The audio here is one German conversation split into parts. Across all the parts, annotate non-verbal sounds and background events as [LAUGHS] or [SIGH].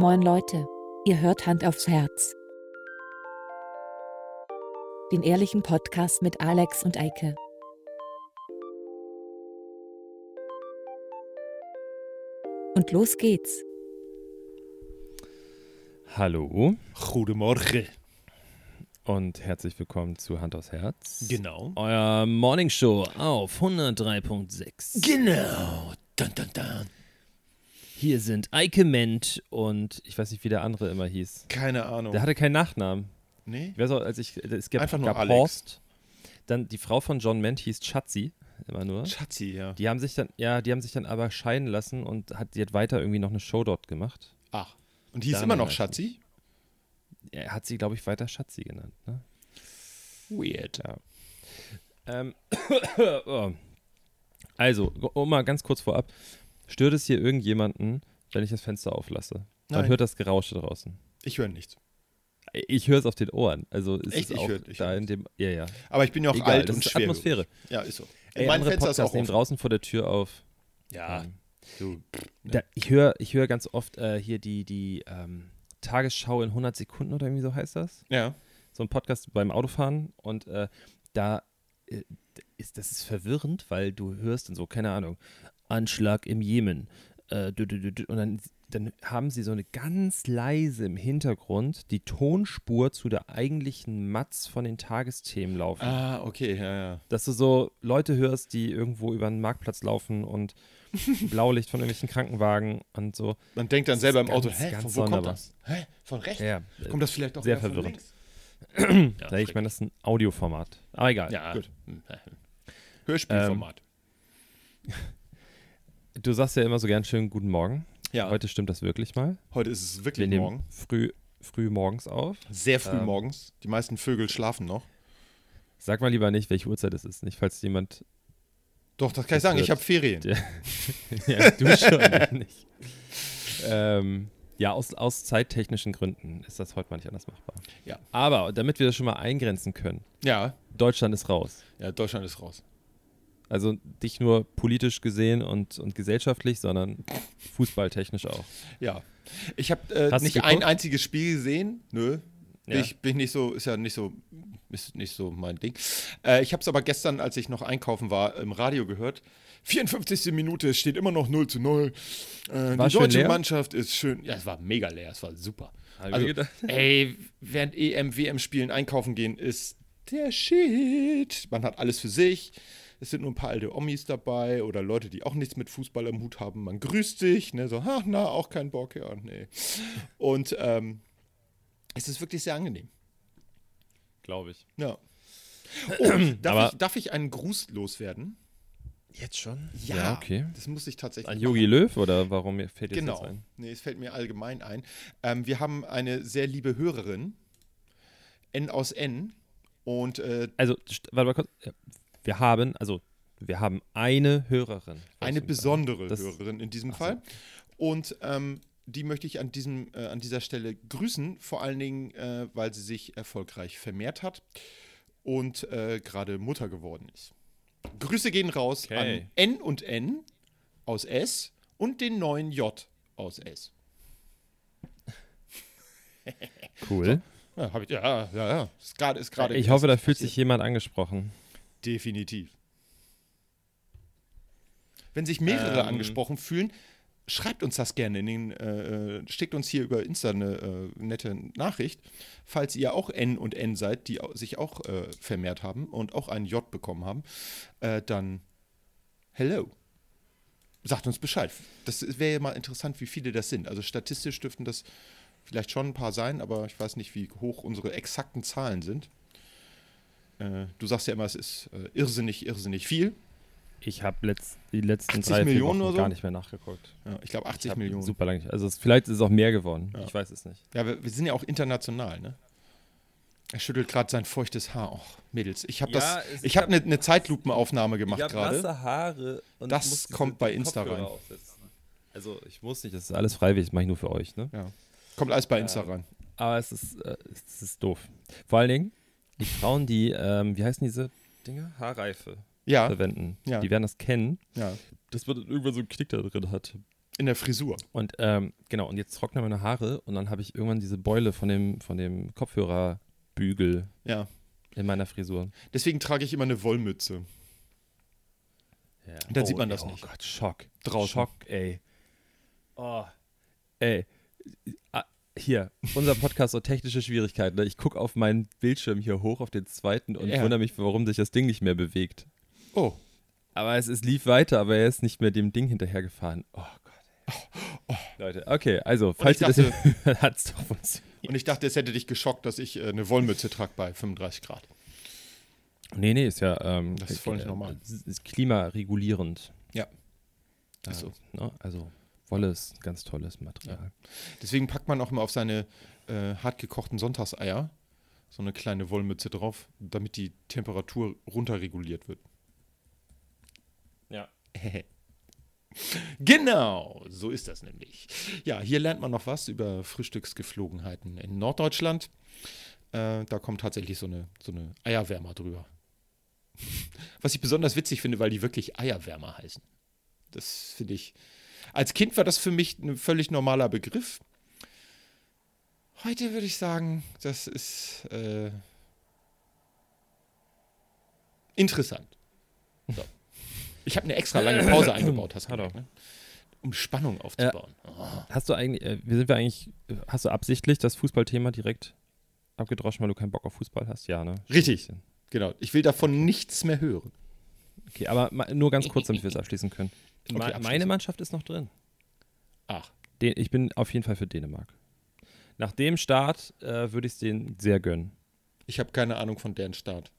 Moin Leute, ihr hört Hand aufs Herz. Den ehrlichen Podcast mit Alex und Eike. Und los geht's. Hallo Goedemorgen. und herzlich willkommen zu Hand aufs Herz. Genau. Euer Morning Show auf 103.6. Genau. Dun, dun, dun. Hier sind Eike Ment und ich weiß nicht, wie der andere immer hieß. Keine Ahnung. Der hatte keinen Nachnamen. nee? Ich weiß auch, als ich, es gab, Einfach nur gab Alex. Horst. Dann die Frau von John Ment hieß Schatzi, immer nur. Schatzi, ja. Die haben sich dann, ja, die haben sich dann aber scheiden lassen und hat, die hat weiter irgendwie noch eine Show dort gemacht. Ach. Und die ist Dame immer noch Schatzi? Er hat sie, glaube ich, weiter Schatzi genannt. Ne? Weird. Ja. Ähm, [COUGHS] oh. also, um mal ganz kurz vorab. Stört es hier irgendjemanden, wenn ich das Fenster auflasse? Man Nein. hört das Gerausche draußen. Ich höre nichts. Ich höre es auf den Ohren. Also ist Echt? es Ich auch hör- ich da in dem. Ja, ja. Aber ich bin ja auch Egal, alt und ist schwer. Atmosphäre. Ja, ist so. Ey, mein andere Fenster ist Podcasts auch nehmen offen. draußen vor der Tür auf. Ja. Ähm, Du. Da, ich höre ich hör ganz oft äh, hier die, die ähm, Tagesschau in 100 Sekunden oder irgendwie so heißt das. Ja. so ein Podcast beim Autofahren und äh, da äh, ist das ist verwirrend, weil du hörst dann so, keine Ahnung, Anschlag im Jemen. Äh, und dann, dann haben sie so eine ganz leise im Hintergrund die Tonspur zu der eigentlichen Matz von den Tagesthemen laufen. Ah, okay, ja, ja. Dass du so Leute hörst, die irgendwo über den Marktplatz laufen und [LAUGHS] Blaulicht von irgendwelchen Krankenwagen und so. Man denkt dann selber im Auto, ganz, hä, ganz von wo kommt sonderbar. das? Hä, von rechts? Ja, Kommt das vielleicht doch sehr verwirrend. links? [CLEARS THROAT] ja ich meine, das ist ein Audioformat. Aber egal. Ja, Gut. gut. Hörspielformat. Du sagst ja immer so gern schön Guten Morgen. ja, Heute stimmt das wirklich mal. heute ist es Wir wirklich nehmen morgen. früh, früh morgens auf. Sehr früh Ähm, morgens. Die meisten Vögel schlafen noch. Sag mal lieber nicht, welche Uhrzeit es ist. Nicht, falls jemand. Doch, das kann ich sagen. Ich habe Ferien. Der- [LAUGHS] ja, du schon, ich [LAUGHS] nicht. Ähm, ja, aus, aus zeittechnischen Gründen ist das heute mal nicht anders machbar. Ja. Aber damit wir das schon mal eingrenzen können, Ja, Deutschland ist raus. ja, Deutschland ist raus. Also nicht nur politisch gesehen und, und gesellschaftlich, sondern fußballtechnisch auch. Ja. Ich habe äh, nicht ein einziges Spiel gesehen. Nö. Ja. Ich bin nicht so, ist ja nicht so, ist nicht so mein Ding. Äh, ich habe es aber gestern, als ich noch einkaufen war, im Radio gehört. 54. Minute, es steht immer noch 0 zu 0. Äh, die deutsche? Mannschaft ist schön. Ja, es war mega leer, es war super. Hab Also, [LAUGHS] ey, während EM, WM-Spielen einkaufen gehen ist der Shit. Man hat alles für sich. Es sind nur ein paar alte Omis dabei oder Leute, die auch nichts mit Fußball im Hut haben. Man grüßt dich, ne, so, ha, na, auch kein Bock, ja, nee. Und ähm, es ist wirklich sehr angenehm. Glaube ich. Ja. Oh, [CLEARS THROAT] darf, ich, darf ich einen Gruß loswerden? Jetzt schon? Ja, Ja, okay. Das muss ich tatsächlich. An Yogi Löw oder warum fällt jetzt Genau. das ein? Nee, es fällt mir allgemein ein. Ähm, wir haben eine sehr liebe Hörerin, N aus N. Und äh, Also, warte mal kurz. Ja, Wir haben, also, wir haben eine Hörerin. eine besondere Das- Hörerin in diesem Ach so. Fall. Und ähm, die möchte ich an, diesem, äh, an dieser Stelle grüßen, vor allen Dingen, äh, weil sie sich erfolgreich vermehrt hat und äh, gerade Mutter geworden ist. Grüße gehen raus Okay. an N und N aus S und den neuen J aus S. Cool. Ja, hab ich, ja, ja, ja. Ist gerade, ist gerade. ich hoffe, da fühlt sich jemand angesprochen. Definitiv. Wenn sich mehrere Ähm. angesprochen fühlen, schreibt uns das gerne in den, äh, äh, schickt uns hier über Insta eine äh, nette Nachricht, falls ihr auch N und N seid, die sich auch äh, vermehrt haben und auch ein J bekommen haben, äh, dann hello. Sagt uns Bescheid. Das wäre ja mal interessant, wie viele das sind. Also statistisch dürften das vielleicht schon ein paar sein, aber ich weiß nicht, wie hoch unsere exakten Zahlen sind. Äh, du sagst ja immer, es ist äh, irrsinnig, irrsinnig viel. Ich habe letzt, die letzten 80 drei, Millionen Wochen oder so? gar nicht mehr nachgeguckt. Ja, ich glaube Ich 80 hab Millionen. Super lang. nicht- Also, es, vielleicht ist es auch mehr geworden. Ja. Ich weiß es nicht. Ja, wir, wir sind ja auch international, ne? Er schüttelt gerade sein feuchtes Haar. Och, Mädels, ich habe Ja, das, ich ich habe hab- eine ne Zeitlupenaufnahme gemacht gerade. Haare und Das kommt bei Insta Kopfhörer rein. aufsetzen. Also, ich muss nicht, das ist alles freiwillig, das mache ich nur für euch, ne? Ja. Kommt alles bei. Insta rein. Aber es ist, äh, es ist doof. Vor allen Dingen, die Frauen, die, ähm, wie heißen diese Dinge? Haarreife Ja, verwenden, Ja. die werden das kennen. ja. Dass man irgendwann so einen Knick da drin hat. In der Frisur. Und ähm, genau, und jetzt trocknen meine Haare und dann habe ich irgendwann diese Beule von dem, von dem Kopfhörerbügel Ja. in meiner Frisur. Deswegen trage ich immer eine Wollmütze. Ja. Dann sieht man ey, das oh nicht. Gott, Schock. Draußen. Schock, ey. Oh. Ey. Hier, unser Podcast so technische Schwierigkeiten. Ne? Ich gucke auf meinen Bildschirm hier hoch, auf den zweiten und Ja. wundere mich, warum sich das Ding nicht mehr bewegt. Oh. Aber es, es lief weiter, aber er ist nicht mehr dem Ding hinterhergefahren. Oh Gott. Ey. Leute, okay, also, falls ich ihr das [LAUGHS] hat es doch funktioniert. Und ich dachte, es hätte dich geschockt, dass ich äh, eine Wollmütze trage bei 35 Grad. Nee, nee, ist ja ähm, Das ist voll nicht normal. Ist, ist klimaregulierend. Ja. Ja, Ist so. ne? Also, Wolle ist ein ganz tolles Material. Deswegen packt man auch immer auf seine äh, hartgekochten Sonntagseier so eine kleine Wollmütze drauf, damit die Temperatur runterreguliert wird. Ja. [LAUGHS] Genau, so ist das nämlich. Ja, hier lernt man noch was über Frühstücksgeflogenheiten in Norddeutschland. Äh, da kommt tatsächlich so eine, so eine Eierwärmer drüber. [LAUGHS] Was ich besonders witzig finde, weil die wirklich Eierwärmer heißen. Das finde ich. Als Kind war das für mich ein völlig normaler Begriff. Heute würde ich sagen, das ist äh, interessant. So. Ich habe eine extra lange Pause eingebaut, hast du gemerkt, ne? um Spannung aufzubauen. Oh. Hast du eigentlich, äh, wir sind wir eigentlich, äh, hast du absichtlich das Fußballthema direkt abgedroschen, weil du keinen Bock auf Fußball hast? Ja, ne? Richtig. Genau, ich will davon nichts mehr hören. Okay, aber ma- nur ganz [LAUGHS] kurz, damit wir es abschließen können. Abschließen. Meine Mannschaft ist noch drin. Ach, Den, ich bin auf jeden Fall für Dänemark. Nach dem Start äh, würde ich es denen sehr gönnen. ich habe keine Ahnung von deren Start.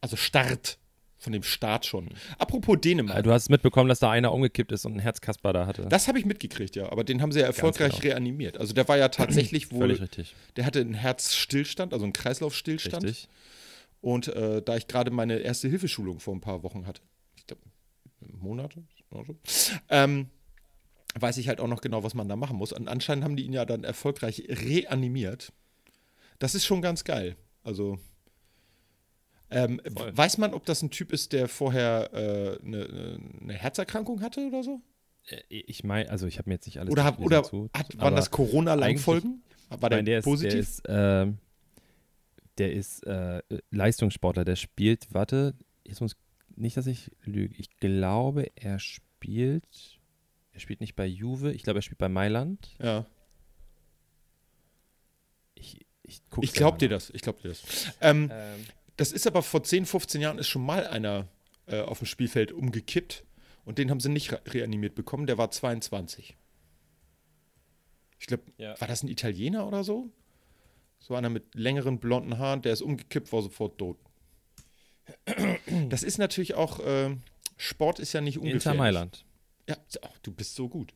Also Start. Von dem Start schon. Apropos Dänemark. Du hast mitbekommen, dass da einer umgekippt ist und einen Herzkasper da hatte. Das habe ich mitgekriegt, ja. Aber den haben sie ja erfolgreich genau. reanimiert. Also der war ja tatsächlich [CLEARS THROAT] wohl, Völlig richtig. der hatte einen Herzstillstand, also einen Kreislaufstillstand. Richtig. Und äh, da ich gerade meine erste Hilfeschulung vor ein paar Wochen hatte, Monate, oder so, ähm, weiß ich halt auch noch genau, was man da machen muss. Und anscheinend haben die ihn ja dann erfolgreich reanimiert. Das ist schon ganz geil. Also ähm, weiß man, ob das ein Typ ist, der vorher äh, eine, eine Herzerkrankung hatte oder so? Äh, Ich meine, also ich habe mir jetzt nicht alles Oder, hab, oder dazu, hat, waren das Corona-Langfolgen? War der, der ist, positiv? Der ist, ähm, der ist äh, Leistungssportler. Der spielt, warte, jetzt muss nicht, dass ich lüge. Ich glaube, er spielt. Er spielt nicht bei Juve. Ich glaube, er spielt bei Mailand. ja. Ich, ich Ich glaub dir das. Ich glaub dir das. Ähm, Ähm, Das ist aber vor 10, 15 Jahren ist schon mal einer äh, auf dem Spielfeld umgekippt und den haben sie nicht re reanimiert bekommen. Der war 22. Ich glaube, Ja. war das ein Italiener oder so? So einer mit längeren blonden Haaren, der ist umgekippt, war sofort tot. Das ist natürlich auch, äh, Sport ist ja nicht ungefährlich. Inter Mailand. Ja, du bist so gut.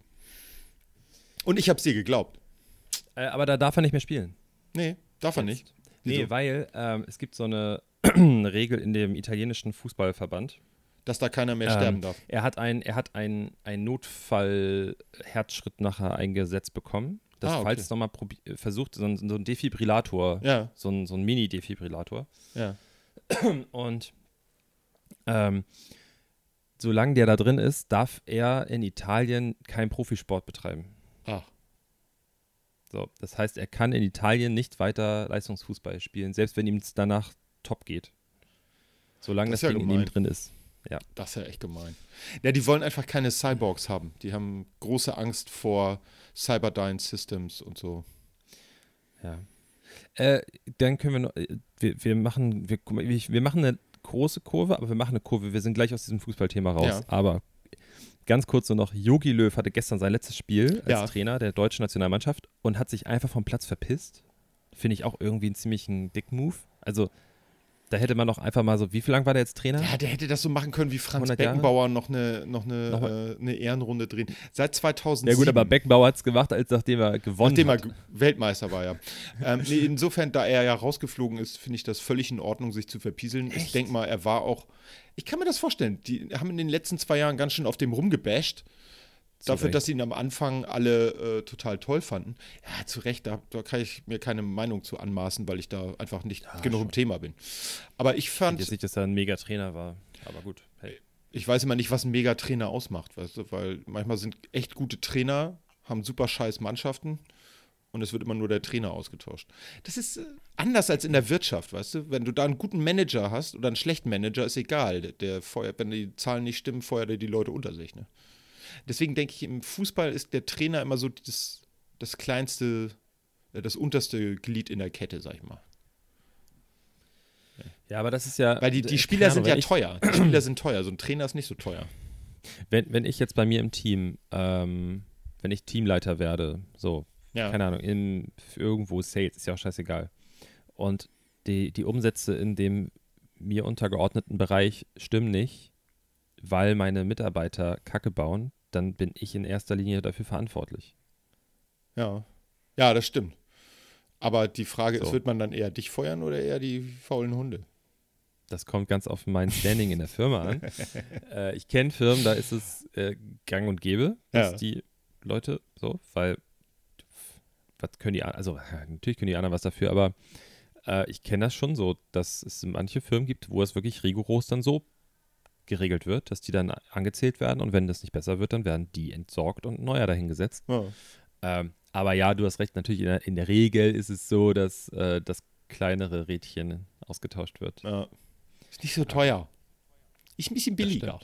Und ich hab's dir geglaubt. Äh, aber da darf er nicht mehr spielen. Nee, darf er nicht. Nee, Wieso? weil ähm, es gibt so [CLEARS THROAT] eine Regel in dem italienischen Fußballverband. Dass da keiner mehr Ähm, sterben darf. Er hat ein, er hat ein, ein Notfall-Herzschritt nachher eingesetzt bekommen. Dass Ah, okay. falls es nochmal versucht, so ein, so ein Defibrillator, Ja, so ein, so ein Mini-Defibrillator. ja. [CLEARS THROAT] Und ähm, solange der da drin ist, darf er in Italien keinen Profisport betreiben. Ach, So, das heißt, er kann in Italien nicht weiter Leistungsfußball spielen, selbst wenn ihm es danach top geht. Solange Das das, ja Ding in ihm gemein. drin ist. Das ist ja echt gemein. Ja, die wollen einfach keine Cyborgs haben. Die haben große Angst vor Cyberdyne Systems und so. Ja. Äh, dann können wir noch, äh, wir, wir machen, wir, wir machen eine große Kurve, aber wir machen eine Kurve. Wir sind gleich aus diesem Fußballthema raus. Ja. Aber ganz kurz nur noch, Yogi Löw hatte gestern sein letztes Spiel als Ja. Trainer der deutschen Nationalmannschaft und hat sich einfach vom Platz verpisst. Finde ich auch irgendwie einen ziemlichen Dick-Move. Also, da hätte man doch einfach mal so, wie viel lang war der jetzt Trainer? Ja, der hätte das so machen können wie Franz 100 Jahre? Beckenbauer noch eine, noch eine, Noch äh, eine Ehrenrunde drehen. Seit 2007. Ja gut, aber Beckenbauer hat es gemacht, als nachdem er gewonnen Nachdem er hat. G- Weltmeister war, ja. ähm, nee, insofern, da er ja rausgeflogen ist, finde ich das völlig in Ordnung, sich zu verpieseln. Ich denke mal, er war auch. Ich kann mir das vorstellen. Die haben in den letzten zwei Jahren ganz schön auf dem rumgebasht. Dafür, Recht. dass sie ihn am Anfang alle äh, total toll fanden. Ja, zu Recht, da, da kann ich mir keine Meinung zu anmaßen, weil ich da einfach nicht genug im Thema bin. Aber ich Ich fand, jetzt nicht, dass er ein Mega-Trainer war, aber gut. Hey. ich weiß immer nicht, was ein Megatrainer ausmacht, weißt du, weil manchmal sind echt gute Trainer, haben super scheiß Mannschaften und es wird immer nur der Trainer ausgetauscht. Das ist äh, anders als in der Wirtschaft, weißt du? Wenn du da einen guten Manager hast oder einen schlechten Manager, ist egal. Der, der feuert, wenn die Zahlen nicht stimmen, feuert er die Leute unter sich. Ne? Deswegen denke ich, im Fußball ist der Trainer immer so das, das kleinste, äh, das unterste Glied in der Kette, sag ich mal. Ja, aber das ist ja. Weil die, die äh, Spieler keine sind Ahnung, ja ich- teuer. Die [CLEARS THROAT] Spieler sind teuer. So ein Trainer ist nicht so teuer. Wenn, wenn ich jetzt bei mir im Team, ähm, wenn ich Teamleiter werde, so, Ja. keine Ahnung, in, irgendwo Sales, ist ja auch scheißegal. Und die, die Umsätze in dem mir untergeordneten Bereich stimmen nicht, weil meine Mitarbeiter Kacke bauen, dann bin ich in erster Linie dafür verantwortlich. Ja. Ja, das stimmt. Aber die Frage ist, So. wird man dann eher dich feuern oder eher die faulen Hunde? Das kommt ganz auf mein Standing in der Firma an. [LAUGHS] äh, ich kenne Firmen, da ist es äh, gang und gäbe, dass Ja. die Leute so, weil was können die also natürlich können die anderen was dafür, aber äh, ich kenne das schon so, dass es manche Firmen gibt, wo es wirklich rigoros dann so geregelt wird, dass die dann angezählt werden und wenn das nicht besser wird, dann werden die entsorgt und neuer dahingesetzt. Ja. Ähm, aber ja, du hast recht, natürlich in der, in der Regel ist es so, dass äh, das kleinere Rädchen ausgetauscht wird. Ja. Ist nicht so teuer. Ist ein bisschen billiger.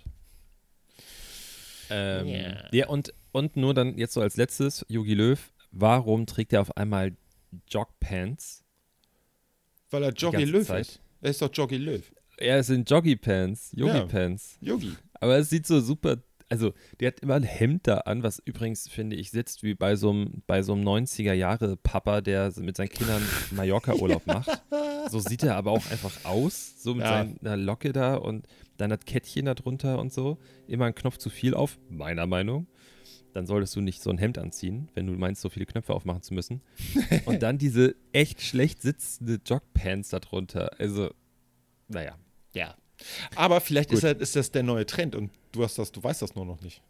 Ähm, Ja. Ja, und, und nur dann jetzt so als letztes, Yogi Löw, warum trägt er auf einmal Jogpants? Weil er ganze Löw Zeit. ist. Er ist doch Jockey Löw. Er sind Joggy-Pants, Yogi-Pants. Yogi. Aber es sieht so super, also der hat immer ein Hemd da an, was übrigens, finde ich, sitzt wie bei so einem, bei so einem 90er-Jahre-Papa, der mit seinen Kindern Mallorca-Urlaub macht. So sieht er aber auch einfach aus, so mit Ja. seiner Locke da und dann das Kettchen da drunter und so. Immer ein Knopf zu viel auf, meiner Meinung. Dann solltest du nicht so ein Hemd anziehen, wenn du meinst, so viele Knöpfe aufmachen zu müssen. [LAUGHS] Und dann diese echt schlecht sitzende Jogpants da drunter. Also, naja. Ja. Aber vielleicht Gut. ist, er, ist das der neue Trend und du hast das, du weißt das nur noch nicht.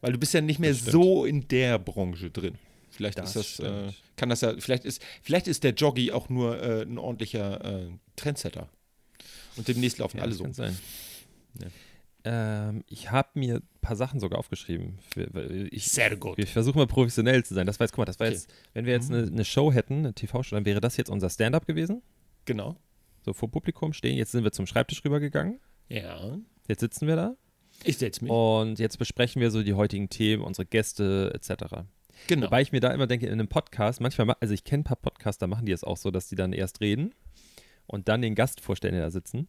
Weil du bist ja nicht mehr so in der Branche drin. Vielleicht Das ist das, äh, kann das ja, vielleicht ist, vielleicht ist der Joggy auch nur äh, ein ordentlicher äh, Trendsetter. Und demnächst laufen Ja, alle so. Kann sein. Ja. Ähm, ich habe mir ein paar Sachen sogar aufgeschrieben. Ich, Sehr gut. Wir versuchen mal professionell zu sein. Das war jetzt, guck mal, das war Okay. jetzt, wenn wir jetzt eine, eine Show hätten, eine TV-Show, dann wäre das jetzt unser Stand-up gewesen. Genau. So vor Publikum stehen. Jetzt sind wir zum Schreibtisch rübergegangen. Ja. Jetzt sitzen wir da. Ich setze mich. Und jetzt besprechen wir so die heutigen Themen, unsere Gäste etc. genau. Wobei ich mir da immer denke, in einem Podcast, manchmal, ma- also ich kenne ein paar Podcaster, machen die es auch so, dass die dann erst reden und dann den Gast vorstellen, der da sitzen.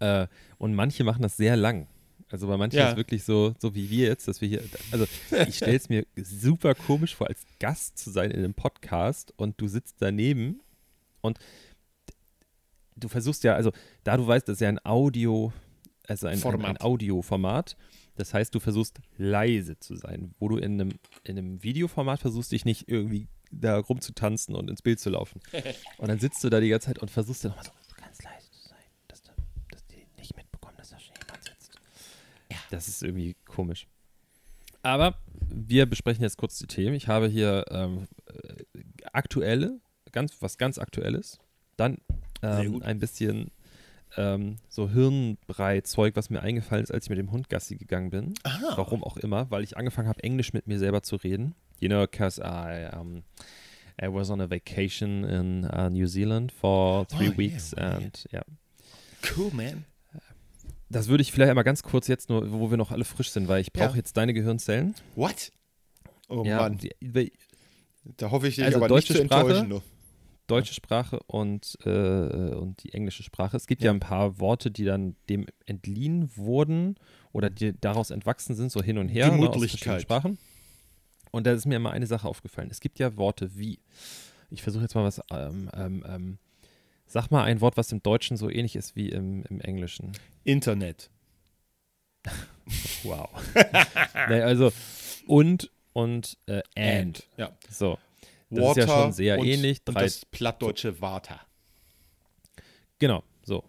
Äh, und manche machen das sehr lang. Also bei manchen Ja. ist es wirklich so, so wie wir jetzt, dass wir hier, also ich stelle es mir super komisch vor, als Gast zu sein in einem Podcast und du sitzt daneben und du versuchst ja, also da du weißt, das ist ja ein Audio, also ein, ein, ein Format. Audioformat, das heißt, du versuchst leise zu sein, wo du in einem, in einem Videoformat versuchst, dich nicht irgendwie da rumzutanzen und ins Bild zu laufen. [LAUGHS] Und dann sitzt du da die ganze Zeit und versuchst dann nochmal so ganz leise zu sein, dass, da, dass die nicht mitbekommen, dass da schon jemand sitzt. Das ist irgendwie komisch. Aber wir besprechen jetzt kurz die Themen. Ich habe hier ähm, äh, aktuelle, ganz, was ganz Aktuelles. Dann ähm, ein bisschen ähm, so Hirnbrei-Zeug, was mir eingefallen ist, als ich mit dem Hund Gassi gegangen bin. Aha. Warum auch immer, weil ich angefangen habe, Englisch mit mir selber zu reden. You know, because I, um, I was on a vacation in uh, New Zealand for three Oh, yeah, weeks yeah. and ja. Cool, man. Das würde ich vielleicht einmal ganz kurz jetzt nur, wo wir noch alle frisch sind, weil ich brauche Ja. jetzt deine Gehirnzellen. What? Oh ja, Mann. die, die Da hoffe ich dich Also aber deutsche nicht zu Sprache? enttäuschen. Du. Deutsche Sprache und, äh, und die englische Sprache. Es gibt ja. Ja. ein paar Worte, die dann dem entliehen wurden oder die daraus entwachsen sind, so hin und her ne, aus verschiedenen Gemütlichkeit. Sprachen. Und da ist mir immer eine Sache aufgefallen. Es gibt ja Worte wie, ich versuche jetzt mal was, ähm, ähm, ähm, sag mal ein Wort, was im Deutschen so ähnlich ist wie im, im Englischen. Internet. [LAUGHS] Wow. [LAUGHS] nee, also und und äh, and. Ja. So. Das ist ja schon sehr und, ähnlich. Und Drei- das plattdeutsche Water. Genau, so.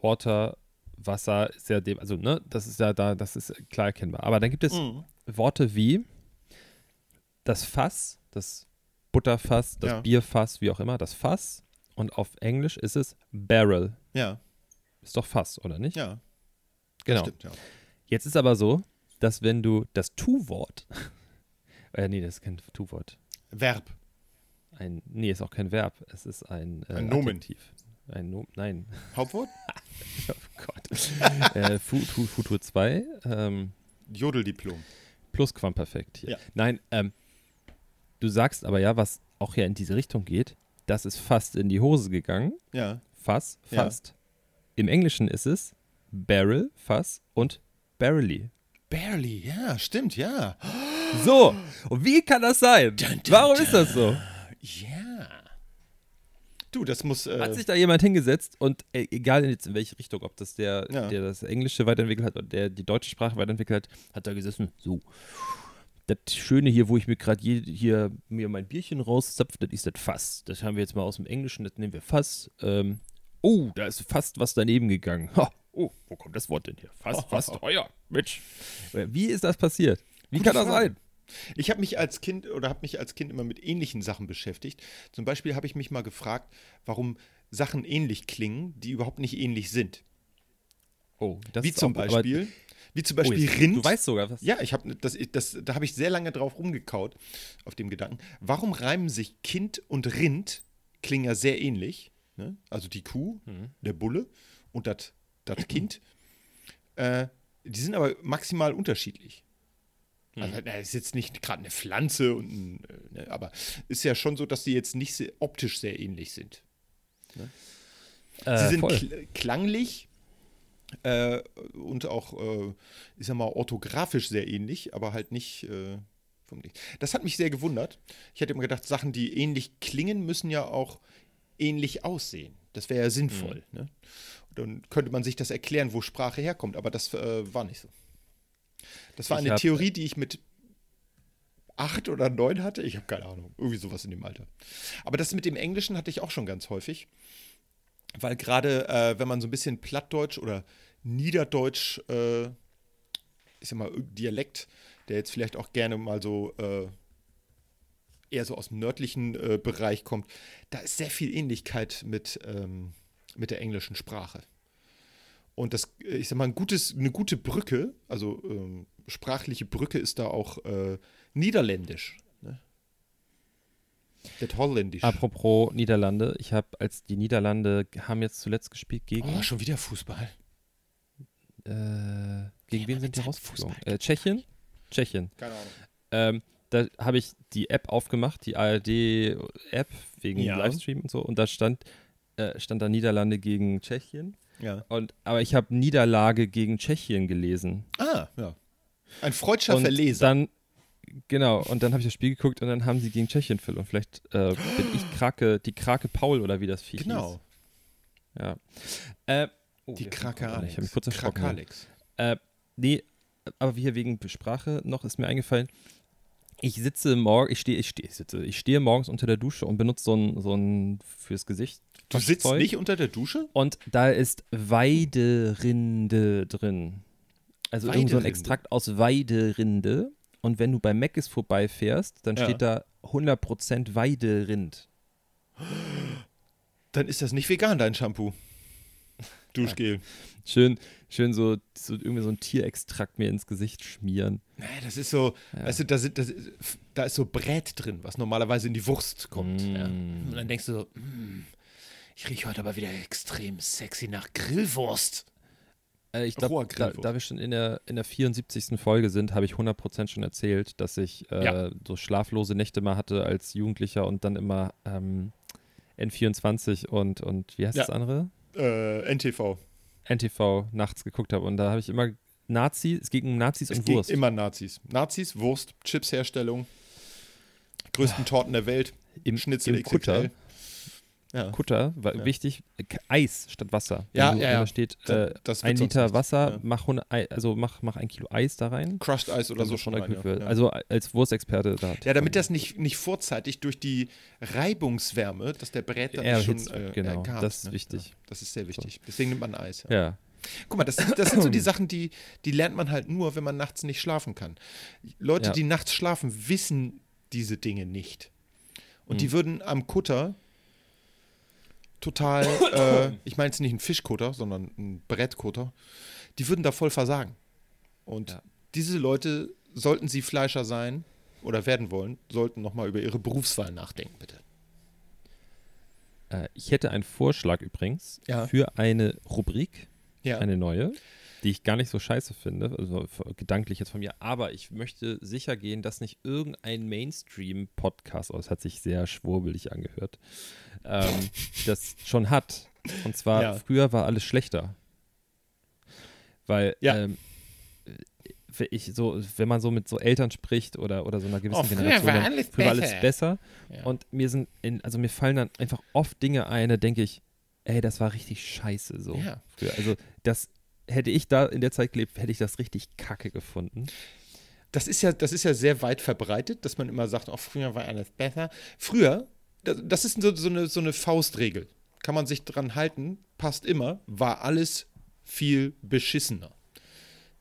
Water, Wasser ist ja dem, also ne, das ist ja da, das ist klar erkennbar. Aber dann gibt es Mhm. Worte wie das Fass, das Butterfass, das Ja. Bierfass, wie auch immer, das Fass. Und auf Englisch ist es Barrel. Ja, Ist doch Fass, oder nicht? ja. Genau. Stimmt, ja. Jetzt ist aber so, dass wenn du das Tu-Wort, [LAUGHS] äh, nee, das ist kein Tu-Wort, Verb. Ein, nee, ist auch kein Verb, es ist ein, äh, Ein Nomen. Adjektiv. Ein Nomen, nein, [LAUGHS] Hauptwort? oh Gott. äh, Fu- Tu- Futur 2, ähm, Jodeldiplom. Plusquamperfekt hier. Ja. Nein, ähm, du sagst aber ja, was auch ja in diese Richtung geht, das ist fast in die Hose gegangen. Ja. Fass, Ja. fast. Im Englischen ist es Barrel, Fass und Barrely. Barely, ja, stimmt, ja. So, und wie kann das sein? Warum ist das so? Ja. Du, das muss. Äh, Hat sich da jemand hingesetzt und äh, egal jetzt in welche Richtung, ob das der, Ja. der das Englische weiterentwickelt hat oder der die deutsche Sprache weiterentwickelt hat, hat da gesessen, so. Das Schöne hier, wo ich mir gerade hier mir mein Bierchen rauszapfe, das ist das Fass. Das haben wir jetzt mal aus dem Englischen, das nehmen wir Fass. Ähm, oh, da ist fast was daneben gegangen. Ha, oh, wo kommt das Wort denn hier? Fass, fast teuer. [LAUGHS] Mensch. Wie ist das passiert? Wie Gute kann das Frage. sein? Ich habe mich als Kind oder habe mich als Kind immer mit ähnlichen Sachen beschäftigt. Zum Beispiel habe ich mich mal gefragt, warum Sachen ähnlich klingen, die überhaupt nicht ähnlich sind. Oh, das wie ist zum auch- aber- Beispiel, wie zum Oh, Beispiel jetzt- Rind. Du weißt sogar, was. Ja, ich habe das, das, da habe ich sehr lange drauf rumgekaut, auf dem Gedanken. Warum reimen sich Kind und Rind, klingen ja sehr ähnlich, ne? also die Kuh, Mhm. der Bulle und das Kind, äh, die sind aber maximal unterschiedlich. Also, na, ist jetzt nicht gerade eine Pflanze, und ein, äh, ne, aber ist ja schon so, dass die jetzt nicht sehr, optisch sehr ähnlich sind. Äh, Sie sind kl klanglich äh, und auch, äh, ich sag mal, orthografisch sehr ähnlich, aber halt nicht äh. Das hat mich sehr gewundert. Ich hätte immer gedacht, Sachen, die ähnlich klingen, müssen ja auch ähnlich aussehen. Das wäre ja sinnvoll. Mhm. Ne? Dann könnte man sich das erklären, wo Sprache herkommt, aber das äh, war nicht so. Das war Ich eine hab- Theorie, die ich mit acht oder neun hatte. Ich habe keine Ahnung. Irgendwie sowas in dem Alter. Aber das mit dem Englischen hatte ich auch schon ganz häufig. Weil gerade, äh, wenn man so ein bisschen Plattdeutsch oder Niederdeutsch, äh, ich sag mal, Dialekt, der jetzt vielleicht auch gerne mal so äh, eher so aus dem nördlichen äh, Bereich kommt, da ist sehr viel Ähnlichkeit mit, ähm, mit der englischen Sprache. Und das, äh, ich sag mal, ein gutes, eine gute Brücke, also ähm, sprachliche Brücke ist da auch äh, Niederländisch. Ne? Das Holländisch. Apropos Niederlande, ich habe, als die Niederlande haben jetzt zuletzt gespielt gegen, oh, schon wieder Fußball. äh, gegen wen mit sind die rausgeflogen? Äh, Tschechien? Tschechien. Keine Ahnung. Ähm, da habe ich die App aufgemacht, die ARD-App wegen Ja. Livestream und so, und da stand, äh, stand da Niederlande gegen Tschechien. Ja. Und, aber ich habe Niederlage gegen Tschechien gelesen. Ah, ja. Ein freudscher und Verleser. dann, genau, und dann habe ich das Spiel geguckt und dann haben sie gegen Tschechien verloren. Vielleicht äh, bin ich [GASPS] Krake, die Krake Paul oder wie das Vieh Genau. hieß. Ja. Äh, oh, Die Krake Alex. Ich habe mich kurz erschrocken. Krake Alex. Äh, nee, aber hier wegen Sprache noch ist mir eingefallen. Ich sitze morgen, ich stehe, ich stehe, ich sitze, ich stehe morgens unter der Dusche und benutze so ein, so ein fürs Gesicht. Du sitzt Waschzeug. nicht unter der Dusche? Und da ist Weiderinde drin. Also irgend so ein? Extrakt aus Weiderinde. Und wenn du bei Mc's vorbeifährst, dann Ja. steht da 100% Weiderind. Dann ist das nicht vegan, dein Shampoo. [LAUGHS] Duschgel. Schön, schön so, so irgendwie so ein Tierextrakt mir ins Gesicht schmieren. Nee, das ist so, Ja. weißt du, da, sind, das, ist- da ist so Brät drin, was normalerweise in die Wurst kommt. Mm. Ja. Und dann denkst du so, mm, ich rieche heute aber wieder extrem sexy nach Grillwurst. Äh, ich glaube, da, da wir schon in der, in der 74. Folge sind, habe ich 100% schon erzählt, dass ich äh, Ja. so schlaflose Nächte mal hatte als Jugendlicher und dann immer ähm, N24 und, und wie heißt Ja. das andere? Äh, NTV. NTV nachts geguckt habe. Und da habe ich immer Nazi, es ging um Nazis Es und ging Wurst. immer Nazis. Nazis, Wurst, Chipsherstellung, größten Torten der Welt, Im, Schnitzel im Kutter, XXL. Ja. Kutter war Ja. wichtig, Eis statt Wasser. Ja, du- ja, ja. Da steht äh, das wird ein Liter. Wasser, Ja. mach, 100, Ei- also mach, mach ein Kilo Eis da rein. Crushed Eis oder so schon rein, ja. Also als Wurstexperte da. Ja, damit das nicht, nicht vorzeitig durch die Reibungswärme, dass der Brät dann schon Erhitzt äh, genau. ergart, Das ist ne? wichtig. Das ist sehr wichtig. Deswegen nimmt man Eis. Ja. Guck mal, das, das sind so die [CLEARS THROAT] Sachen, die, die lernt man halt nur, wenn man nachts nicht schlafen kann. Leute, Ja. die nachts schlafen, wissen diese Dinge nicht. Und Hm. die würden am Kutter total, [LAUGHS] äh, ich meine jetzt nicht einen Fischkutter, sondern einen Brettkutter, die würden da voll versagen. Und Ja. diese Leute, sollten sie Fleischer sein oder werden wollen, sollten nochmal über ihre Berufswahl nachdenken, bitte. Äh, ich hätte einen Vorschlag übrigens Ja. für eine Rubrik, Ja. eine neue, die ich gar nicht so scheiße finde, also gedanklich jetzt von mir, aber ich möchte sicher gehen, dass nicht irgendein Mainstream-Podcast, oh, das hat sich sehr schwurbelig angehört, ähm, [LAUGHS] das schon hat. Und zwar, Ja. früher war alles schlechter. Weil, Ja. ähm, äh, ich so, wenn man so mit so Eltern spricht oder, oder so einer gewissen Oh, früher Generation, war dann- alles früher war alles besser. Ja. Und mir sind, in, also mir fallen dann einfach oft Dinge ein, da denke ich, ey, das war richtig scheiße so. Ja. Also das hätte ich da in der Zeit gelebt, hätte ich das richtig kacke gefunden. Das ist ja, das ist ja sehr weit verbreitet, dass man immer sagt, oh, früher war alles besser. Früher, das, ist so, so, eine, so eine Faustregel. Kann man sich dran halten, passt immer, war alles viel beschissener.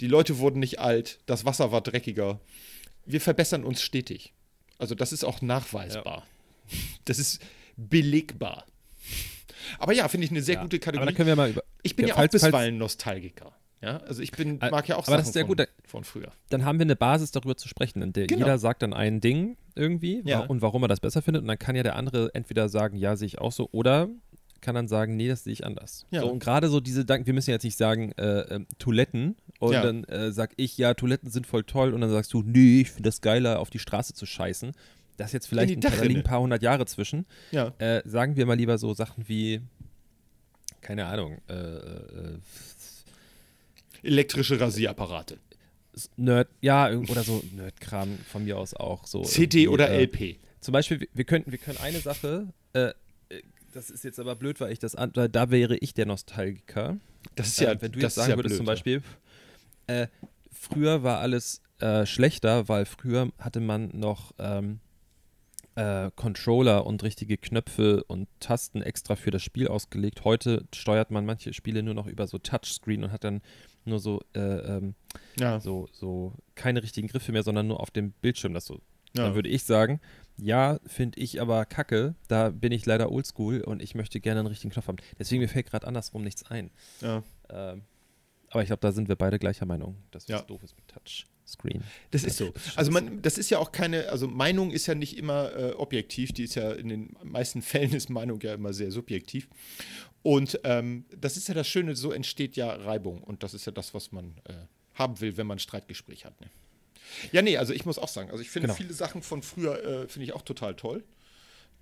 Die Leute wurden nicht alt, das Wasser war dreckiger. Wir verbessern uns stetig. Also das ist auch nachweisbar. Das ist belegbar. Aber ja, finde ich eine sehr Ja. gute Aber da Kategorie. können wir mal über. Ich bin ja, falls- auch falls- bisweilen Nostalgiker. Ja, also ich bin, Äh, mag ja auch aber Sachen das ist sehr von, gut, da- von früher. Dann haben wir eine Basis darüber zu sprechen. Und der, Genau. Jeder sagt dann ein Ding irgendwie Ja. und warum er das besser findet. Und dann kann ja der andere entweder sagen, ja, sehe ich auch so, oder kann dann sagen, nee, das sehe ich anders. Ja. So, und gerade so diese Gedanken, wir müssen jetzt nicht sagen, äh, ähm, Toiletten. Und Ja. dann äh, sag ich, ja, Toiletten sind voll toll. Und dann sagst du, nee, ich finde das geiler, auf die Straße zu scheißen. Das jetzt vielleicht ein, paar- da liegen ein paar hundert Jahre zwischen. Ja. Äh, sagen wir mal lieber so Sachen wie, keine Ahnung, äh, äh, Elektrische Rasierapparate. Nerd, ja, oder so Nerdkram von mir aus auch so. CD oder äh, LP. Zum Beispiel, wir- könnten, wir können eine Sache, äh, äh, das ist jetzt aber blöd, weil ich das, an, weil da wäre ich der Nostalgiker. Das ist ja, äh, wenn du das jetzt sagen ja würdest blöd, zum Beispiel, äh, früher war alles äh, schlechter, weil früher hatte man noch ähm, äh, Controller und richtige Knöpfe und Tasten extra für das Spiel ausgelegt. Heute steuert man manche Spiele nur noch über so Touchscreen und hat dann nur so, äh, ähm, Ja. so, so keine richtigen Griffe mehr, sondern nur auf dem Bildschirm das so. Ja. Dann würde ich sagen, ja, finde ich aber kacke, da bin ich leider oldschool und ich möchte gerne einen richtigen Knopf haben. Deswegen mir fällt gerade andersrum nichts ein. ja. Ähm, aber ich glaube, da sind wir beide gleicher Meinung, dass es Ja. doof ist mit Touchscreen. Das ist so. Also man, das ist ja auch keine, also Meinung ist ja nicht immer äh, objektiv, die ist ja in den meisten [LAUGHS] Fällen ist Meinung ja immer sehr subjektiv. Und ähm, das ist ja das Schöne, so entsteht ja Reibung und das ist ja das, was man äh, haben will, wenn man ein Streitgespräch hat. Ne? Ja, nee, also ich muss auch sagen, also ich finde Genau. viele Sachen von früher äh, finde ich auch total toll.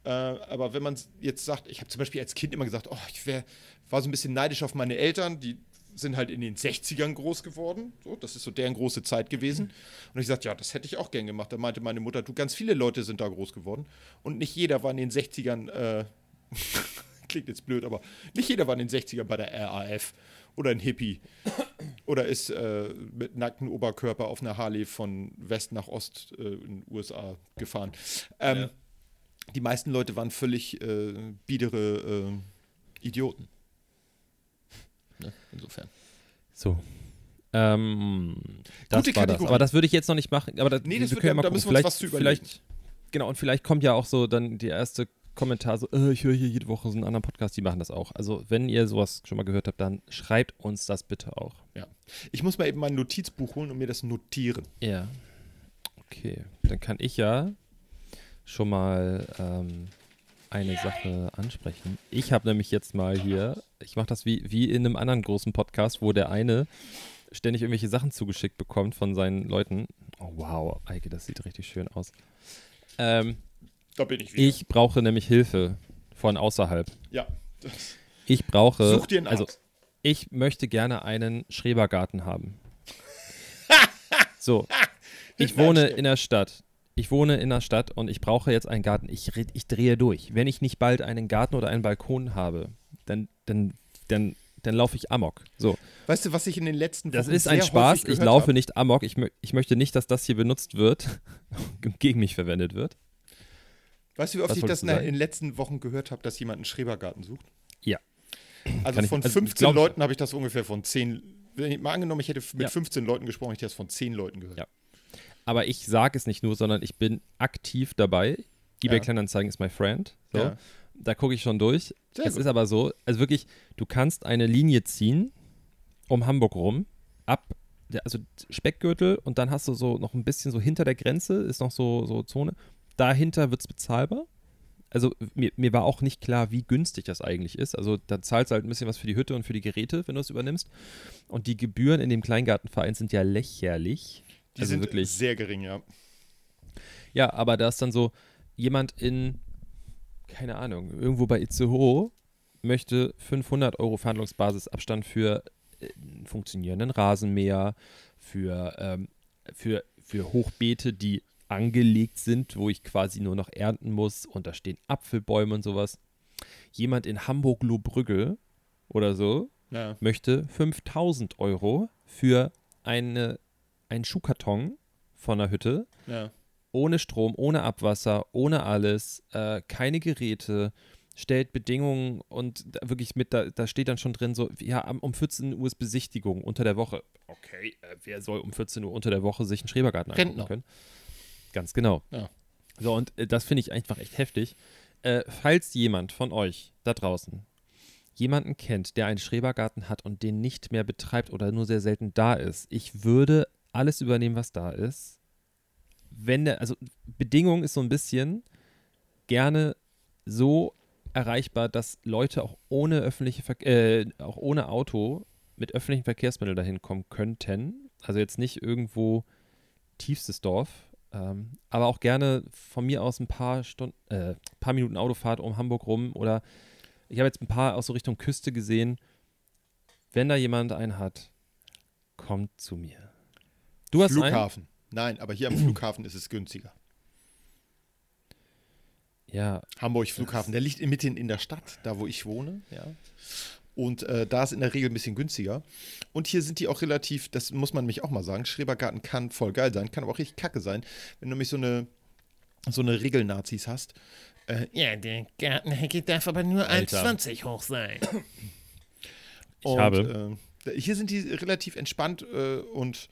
Äh, aber wenn man jetzt sagt, ich habe zum Beispiel als Kind immer gesagt, oh, ich wär, war so ein bisschen neidisch auf meine Eltern, die sind halt in den 60ern groß geworden. So, das ist so deren große Zeit gewesen. Und ich sagte, ja, das hätte ich auch gern gemacht. Da meinte meine Mutter, du, ganz viele Leute sind da groß geworden. Und nicht jeder war in den 60ern, äh, [LAUGHS] klingt jetzt blöd, aber nicht jeder war in den 60ern bei der RAF oder ein Hippie. Oder ist äh, mit nacktem Oberkörper auf einer Harley von West nach Ost äh, in den USA gefahren. Ähm, Ja. Die meisten Leute waren völlig äh, biedere äh, Idioten. Ne? Insofern. So. Ähm, das Gute war das. Aber das würde ich jetzt noch nicht machen. Aber da, Nee, das wir können ja mal da müssen wir uns vielleicht, was zu überlegen. vielleicht, genau, und vielleicht kommt ja auch so dann die erste Kommentar so, äh, ich höre hier jede Woche so einen anderen Podcast, die machen das auch. Also wenn ihr sowas schon mal gehört habt, dann schreibt uns das bitte auch. Ja. Ich muss mal eben mein Notizbuch holen und mir das notieren. Ja. Okay, dann kann ich ja schon mal ähm, eine Sache ansprechen. Ich habe nämlich jetzt mal hier, ich mache das wie, wie in einem anderen großen Podcast, wo der eine ständig irgendwelche Sachen zugeschickt bekommt von seinen Leuten. Oh wow, Eike, das sieht richtig schön aus. Ähm, Da bin ich wieder. ich brauche nämlich Hilfe von außerhalb. Ja. Ich brauche, Such dir einen also Arzt. ich möchte gerne einen Schrebergarten haben. [LAUGHS] so, ich wohne in der Stadt. Ich wohne in der Stadt und ich brauche jetzt einen Garten. Ich, ich drehe durch. Wenn ich nicht bald einen Garten oder einen Balkon habe, dann, dann, dann, dann laufe ich amok. So, Weißt du, was ich in den letzten das Wochen ist ein Spaß. Ich laufe hab? nicht amok. Ich, mö ich möchte nicht, dass das hier benutzt wird [LAUGHS] und gegen mich verwendet wird. Weißt du, wie oft Was ich das in den letzten Wochen gehört habe, dass jemand einen Schrebergarten sucht? Ja. Also Kann ich- von also 15 glaub- Leuten habe ich das ungefähr von 10. Wenn ich mal angenommen, ich hätte mit Ja. 15 Leuten gesprochen, hätte ich das von 10 Leuten gehört. Ja. Aber ich sage es nicht nur, sondern ich bin aktiv dabei. eBay Ja. Kleinanzeigen ist my friend. So. Ja. Da gucke ich schon durch. Sehr es gut. ist aber so, also wirklich, du kannst eine Linie ziehen um Hamburg rum ab, der, also Speckgürtel und dann hast du so noch ein bisschen so hinter der Grenze, ist noch so, so Zone. Dahinter wird es bezahlbar. Also mir, mir war auch nicht klar, wie günstig das eigentlich ist. Also da zahlst du halt ein bisschen was für die Hütte und für die Geräte, wenn du es übernimmst. Und die Gebühren in dem Kleingartenverein sind ja lächerlich. Die also sind wirklich sehr gering, ja. Ja, aber da ist dann so jemand in, keine Ahnung, irgendwo bei Itzehoe möchte 500 Euro Verhandlungsbasisabstand für äh, einen funktionierenden Rasenmäher, für, ähm, für, für Hochbeete, die angelegt sind, wo ich quasi nur noch ernten muss und da stehen Apfelbäume und sowas. Jemand in Hamburg-Lohbrügge oder so ja. möchte 5000 Euro für eine, einen Schuhkarton von einer Hütte, ja. ohne Strom, ohne Abwasser, ohne alles, äh, keine Geräte, stellt Bedingungen und da wirklich mit, da, da steht dann schon drin, so, ja, um 14 Uhr ist Besichtigung unter der Woche. Okay, äh, wer soll um 14 Uhr unter der Woche sich einen Schrebergarten angucken Rentner. können? Ganz genau. Ja. So, und äh, das finde ich einfach echt heftig. Äh, falls jemand von euch da draußen jemanden kennt, der einen Schrebergarten hat und den nicht mehr betreibt oder nur sehr selten da ist, ich würde alles übernehmen, was da ist. Wenn der, also Bedingung ist so ein bisschen gerne so erreichbar, dass Leute auch ohne öffentliche Verk äh, auch ohne Auto mit öffentlichen Verkehrsmitteln dahin kommen könnten. Also jetzt nicht irgendwo tiefstes Dorf, ähm, aber auch gerne von mir aus ein paar Stunden, äh, paar Minuten Autofahrt um Hamburg rum oder ich habe jetzt ein paar aus so Richtung Küste gesehen. Wenn da jemand einen hat, kommt zu mir. Du hast einen? Flughafen. Nein, aber hier am [CLEARS THROAT] Flughafen ist es günstiger. Ja, Hamburg Flughafen, der liegt mitten in der Stadt, da wo ich wohne, ja. Und äh, da ist in der Regel ein bisschen günstiger. Und hier sind die auch relativ, das muss man mich auch mal sagen, Schrebergarten kann voll geil sein, kann aber auch richtig kacke sein, wenn du nämlich so eine, so eine Regelnazis hast. Äh, Ja, der Gartenhecke darf aber nur Alter. 1,20 hoch sein. ich und, habe. Äh, hier sind die relativ entspannt äh, und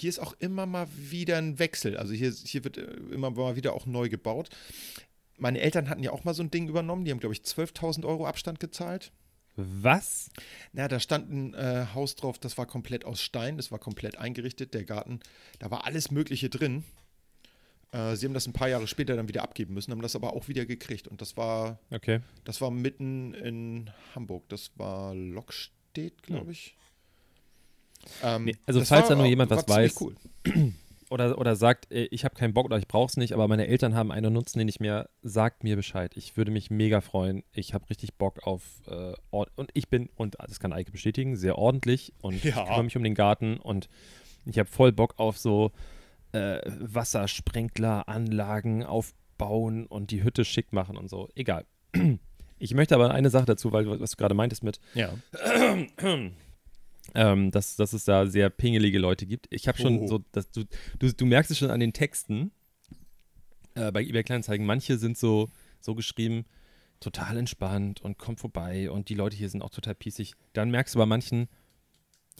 hier ist auch immer mal wieder ein Wechsel. Also hier, hier wird äh, immer mal wieder auch neu gebaut. Meine Eltern hatten ja auch mal so ein Ding übernommen. Die haben, glaube ich, 12.000 Euro Abstand gezahlt. Was? Na, da stand ein äh, Haus drauf, das war komplett aus Stein, das war komplett eingerichtet, der Garten. Da war alles Mögliche drin. Äh, sie haben das ein paar Jahre später dann wieder abgeben müssen, haben das aber auch wieder gekriegt. Und das war, Okay. das war mitten in Hamburg. Das war Lockstedt, glaube ich. Ähm, Nee, also falls da nur jemand was weiß, Cool. [CLEARS THROAT] Oder, oder sagt, äh, ich habe keinen Bock oder ich brauche es nicht, aber meine Eltern haben einen und nutzen den nicht mehr, sagt mir Bescheid. Ich würde mich mega freuen. Ich habe richtig Bock auf äh, und ich bin, und das kann Eike bestätigen, sehr ordentlich und ich Ja. kümmere mich um den Garten und ich habe voll Bock auf so äh, Wassersprenkler, Anlagen aufbauen und die Hütte schick machen und so. Egal. [CLEARS THROAT] Ich möchte aber eine Sache dazu, weil was du gerade meintest mit, Ja. [CLEARS THROAT] ähm, dass, dass es da sehr pingelige Leute gibt. Ich habe schon Oh. so, dass du, du, du merkst es schon an den Texten äh, bei eBay Kleinanzeigen. Manche sind so, so geschrieben, total entspannt und kommt vorbei und die Leute hier sind auch total pießig. Dann merkst du bei manchen,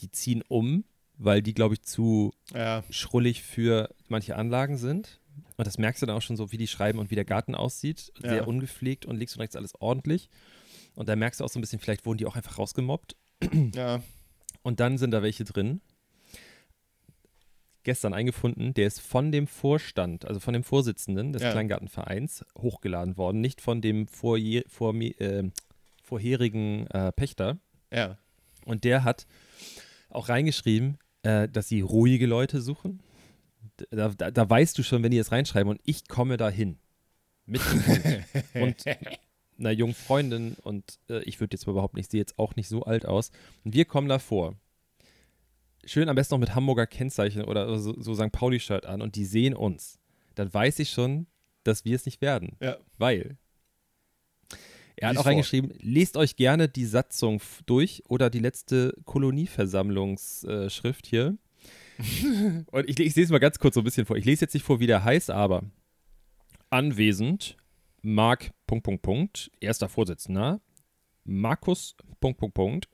die ziehen um, weil die, glaube ich, zu Ja. schrullig für manche Anlagen sind. Und das merkst du dann auch schon so, wie die schreiben und wie der Garten aussieht. Sehr Ja. ungepflegt und links und rechts alles ordentlich. Und da merkst du auch so ein bisschen, vielleicht wurden die auch einfach rausgemobbt. ja. Und dann sind da welche drin. Gestern eingefunden, der ist von dem Vorstand, also von dem Vorsitzenden des Ja. Kleingartenvereins hochgeladen worden, nicht von dem vorje, vor, äh, vorherigen äh, Pächter. Ja. Und der hat auch reingeschrieben, äh, dass sie ruhige Leute suchen. Da, da, da weißt du schon, wenn die das reinschreiben und ich komme dahin. Mit [LAUGHS] und einer jungen Freundin und äh, ich würde jetzt überhaupt nicht, sehe jetzt auch nicht so alt aus. Und wir kommen davor. Schön am besten noch mit Hamburger Kennzeichen oder so, so St. Pauli-Shirt an und die sehen uns. Dann weiß ich schon, dass wir es nicht werden. Ja. Weil er hat Lies auch reingeschrieben, lest euch gerne die Satzung durch oder die letzte Kolonieversammlungsschrift hier. [LAUGHS] Und ich, ich lese mal ganz kurz so ein bisschen vor. Ich lese jetzt nicht vor, wie der heißt, aber anwesend Marc, Punkt, Punkt, Punkt, erster Vorsitzender, Markus, Punkt, Punkt, Punkt,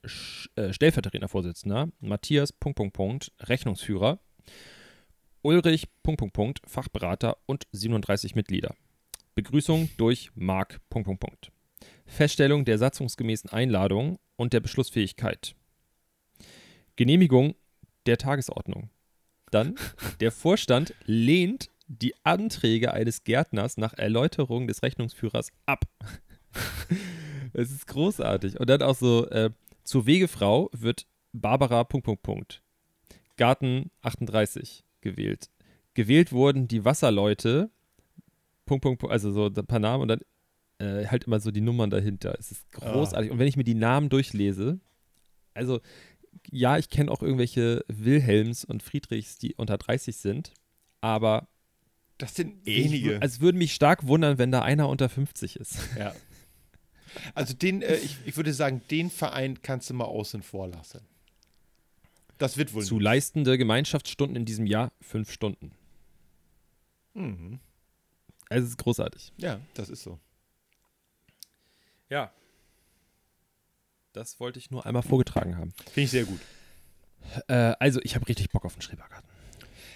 äh, stellvertretender Vorsitzender, Matthias, Punkt, Punkt, Punkt, Rechnungsführer, Ulrich, Punkt, Punkt, Punkt, Fachberater und 37 Mitglieder. Begrüßung durch Marc, Punkt, Punkt, Punkt. Feststellung der satzungsgemäßen Einladung und der Beschlussfähigkeit. Genehmigung der Tagesordnung. Dann, der Vorstand lehnt die Anträge eines Gärtners nach Erläuterung des Rechnungsführers ab. [LAUGHS] Es ist großartig. Und dann auch so, äh, zur Wegefrau wird Barbara Punkt, Punkt, Punkt. Garten 38 gewählt. Gewählt wurden die Wasserleute, Punkt, Punkt, Punkt, also so ein paar Namen und dann äh, halt immer so die Nummern dahinter. Es ist großartig. Und wenn ich mir die Namen durchlese, also ja, ich kenne auch irgendwelche Wilhelms und Friedrichs, die unter 30 sind, aber Das sind wenige. also es würde mich stark wundern, wenn da einer unter 50 ist. ja. Also den, äh, ich, ich würde sagen, den Verein kannst du mal außen vor lassen. Das wird wohl. Zu leistende Gemeinschaftsstunden in diesem Jahr fünf Stunden. Mhm. Also es ist großartig. Ja, das ist so. Ja. Das wollte ich nur einmal vorgetragen haben. Finde ich sehr gut. Äh, also ich habe richtig Bock auf den Schrebergarten.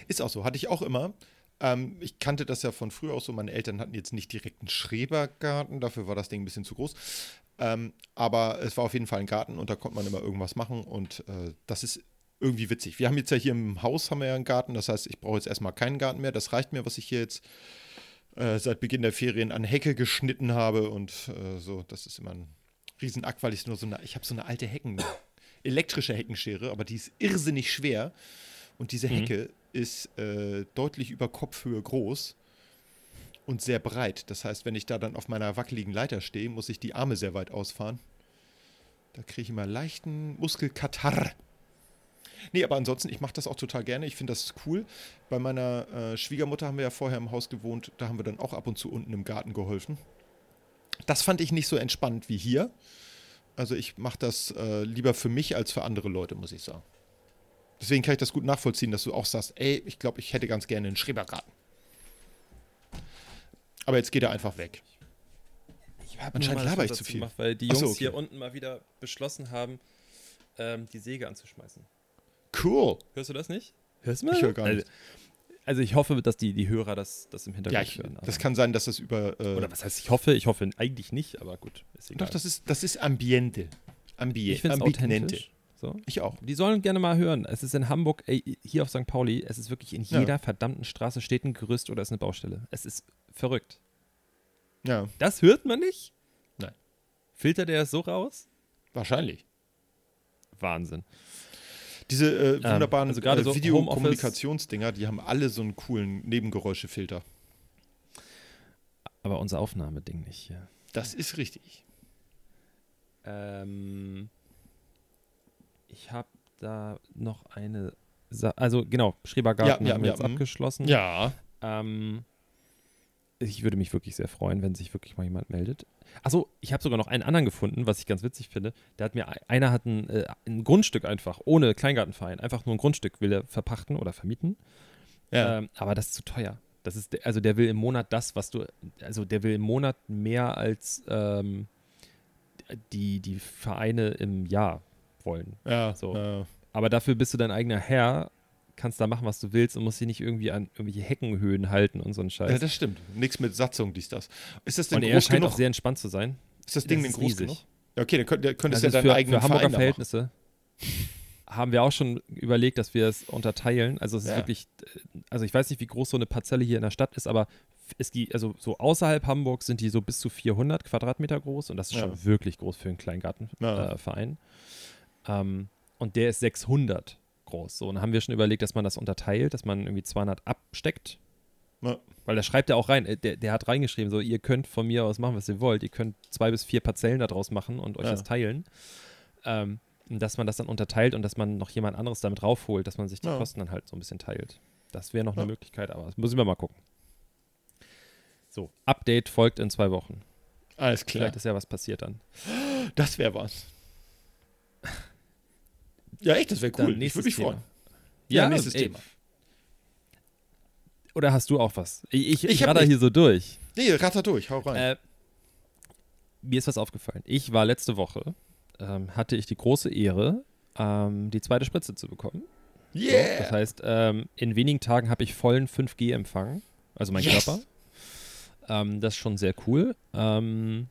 Ist auch so, hatte ich auch immer. Ähm, ich kannte das ja von früher auch so. Meine Eltern hatten jetzt nicht direkt einen Schrebergarten, dafür war das Ding ein bisschen zu groß. Ähm, aber es war auf jeden Fall ein Garten und da konnte man immer irgendwas machen und äh, das ist irgendwie witzig. Wir haben jetzt ja hier im Haus haben wir ja einen Garten, das heißt, ich brauche jetzt erstmal keinen Garten mehr. Das reicht mir, was ich hier jetzt äh, seit Beginn der Ferien an Hecke geschnitten habe und äh, so. Das ist immer ein Riesenakt, weil ich nur so eine, ich habe so eine alte Hecken, [COUGHS] elektrische Heckenschere, aber die ist irrsinnig schwer. Und diese Hecke ist äh, deutlich über Kopfhöhe groß und sehr breit. Das heißt, wenn ich da dann auf meiner wackeligen Leiter stehe, muss ich die Arme sehr weit ausfahren. Da kriege ich immer leichten Muskelkatarr. Nee, aber ansonsten, ich mache das auch total gerne. Ich finde das cool. Bei meiner äh, Schwiegermutter haben wir ja vorher im Haus gewohnt. Da haben wir dann auch ab und zu unten im Garten geholfen. Das fand ich nicht so entspannt wie hier. Also ich mache das äh, lieber für mich als für andere Leute, muss ich sagen. Deswegen kann ich das gut nachvollziehen, dass du auch sagst, ey, ich glaube, ich hätte ganz gerne einen Schrebergarten. Aber jetzt geht er einfach weg. Ich Anscheinend laber ich zu viel. Gemacht, weil die Jungs so, okay. hier unten mal wieder beschlossen haben, ähm, die Säge anzuschmeißen. Cool. Hörst du das nicht? Hörst du mal? Ich höre gar nicht. Also ich hoffe, dass die, die Hörer das, das im Hintergrund Ja, ich, hören. das kann sein, dass das über. Äh, Oder was heißt ich hoffe? Ich hoffe eigentlich nicht, aber gut. Ist egal. doch, das ist, das ist Ambiente. Ambie ich finde es Ambiente. authentisch. So. Ich auch. Die sollen gerne mal hören. Es ist in Hamburg, ey, hier auf St. Pauli, es ist wirklich in Ja. jeder verdammten Straße steht ein Gerüst oder ist eine Baustelle. Es ist verrückt. Ja, Das hört man nicht? Nein. Filtert er es so raus? wahrscheinlich. Wahnsinn. Diese äh, wunderbaren also gerade äh, so Videokommunikationsdinger, die haben alle so einen coolen Nebengeräuschefilter. Aber unser Aufnahmeding nicht hier. Das ist richtig. Ähm, ich habe da noch eine. Sa also genau, Schrebergarten Ja, ja, haben wir ja, jetzt mhm. abgeschlossen. Ja. Ähm, ich würde mich wirklich sehr freuen, wenn sich wirklich mal jemand meldet. Achso, ich habe sogar noch einen anderen gefunden, was ich ganz witzig finde. Der hat mir, einer hat ein, äh, ein Grundstück einfach, ohne Kleingartenverein, einfach nur ein Grundstück will er verpachten oder vermieten. Ja. Ähm, aber das ist zu teuer. Das ist, also der will im Monat das, was du, also der will im Monat mehr als ähm, die, die Vereine im Jahr wollen. ja. so. Äh, Aber dafür bist du dein eigener Herr, kannst da machen, was du willst und musst dich nicht irgendwie an irgendwelche Heckenhöhen halten und so einen Scheiß. ja, das stimmt. Nichts mit Satzung, dies, das. Ist das denn und er groß scheint genug? auch sehr entspannt zu sein. ist das Ding Das denn ist groß riesig. genug? Ja, okay, dann könnt, dann könntest du ja ist deinen für, eigenen für Hamburger Verein. Verhältnisse haben wir auch schon überlegt, dass wir es unterteilen. Also es ist Ja. wirklich, äh, also ich weiß nicht, wie groß so eine Parzelle hier in der Stadt ist, aber es gibt, also so außerhalb Hamburg sind die so bis zu 400 Quadratmeter groß und das ist Ja. schon wirklich groß für einen Kleingartenverein. Ja. Äh. Ähm, und der ist 600 groß. So, und dann haben wir schon überlegt, dass man das unterteilt, dass man irgendwie 200 absteckt. Ja. Weil da schreibt er auch rein, äh, der, der hat reingeschrieben, so, ihr könnt von mir aus machen, was ihr wollt. Ihr könnt zwei bis vier Parzellen daraus machen und euch Ja. das teilen. Ähm, und dass man das dann unterteilt und dass man noch jemand anderes damit raufholt, dass man sich die Ja. Kosten dann halt so ein bisschen teilt. Das wäre noch eine Möglichkeit, aber das müssen wir mal gucken. So, Update folgt in zwei Wochen. Alles klar. Vielleicht ist ja was passiert dann. Das wäre was. Ja, echt, das wäre Dann cool. Ich würde mich Thema. freuen. Ja, nächstes ey. Thema. Oder hast du auch was? Ich, ich, Ich nicht. hier so durch. Nee, ratter durch, hau rein. Äh, mir ist was aufgefallen. Ich war letzte Woche, ähm, hatte ich die große Ehre, ähm, die zweite Spritze zu bekommen. So, yeah! das heißt, ähm, in wenigen Tagen habe ich vollen 5G-Empfang, also mein Yes! Körper. Ähm, das ist schon sehr cool. Ähm,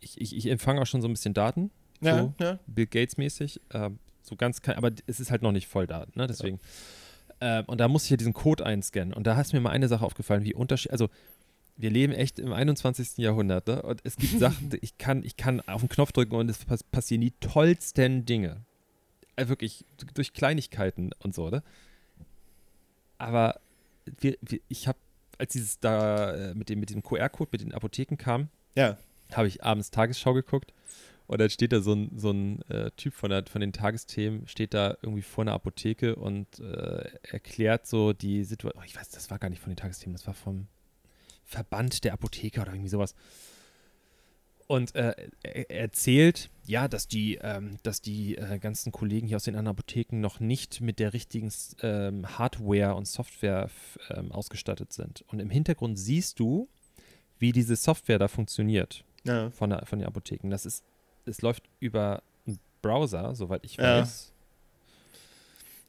ich, ich, ich empfange auch schon so ein bisschen Daten, ja, so. ja. Bill Gates-mäßig. Ähm, So ganz, aber es ist halt noch nicht voll da, ne? Deswegen. Äh, und da muss ich ja diesen Code einscannen. Und da ist mir mal eine Sache aufgefallen, wie unterschiedlich, also wir leben echt im 21. Jahrhundert, ne? Und es gibt [LAUGHS] Sachen, ich kann, ich kann auf den Knopf drücken und es pass passieren die tollsten Dinge. Äh, wirklich, durch Kleinigkeiten und so, ne? Aber wir, wir, ich habe, als dieses da äh, mit dem, mit dem QR-Code, mit den Apotheken kam, Ja. habe ich abends Tagesschau geguckt und dann steht da so ein, so ein äh, Typ von, der, von den Tagesthemen, steht da irgendwie vor einer Apotheke und äh, erklärt so die Situation. Oh, ich weiß, das war gar nicht von den Tagesthemen, das war vom Verband der Apotheker oder irgendwie sowas. Und äh, er er erzählt, ja, dass die, ähm, dass die äh, ganzen Kollegen hier aus den anderen Apotheken noch nicht mit der richtigen ähm, Hardware und Software ähm, ausgestattet sind. Und im Hintergrund siehst du, wie diese Software da funktioniert ja. von, der, von den Apotheken. Das ist, es läuft über einen Browser, soweit ich Ja. weiß.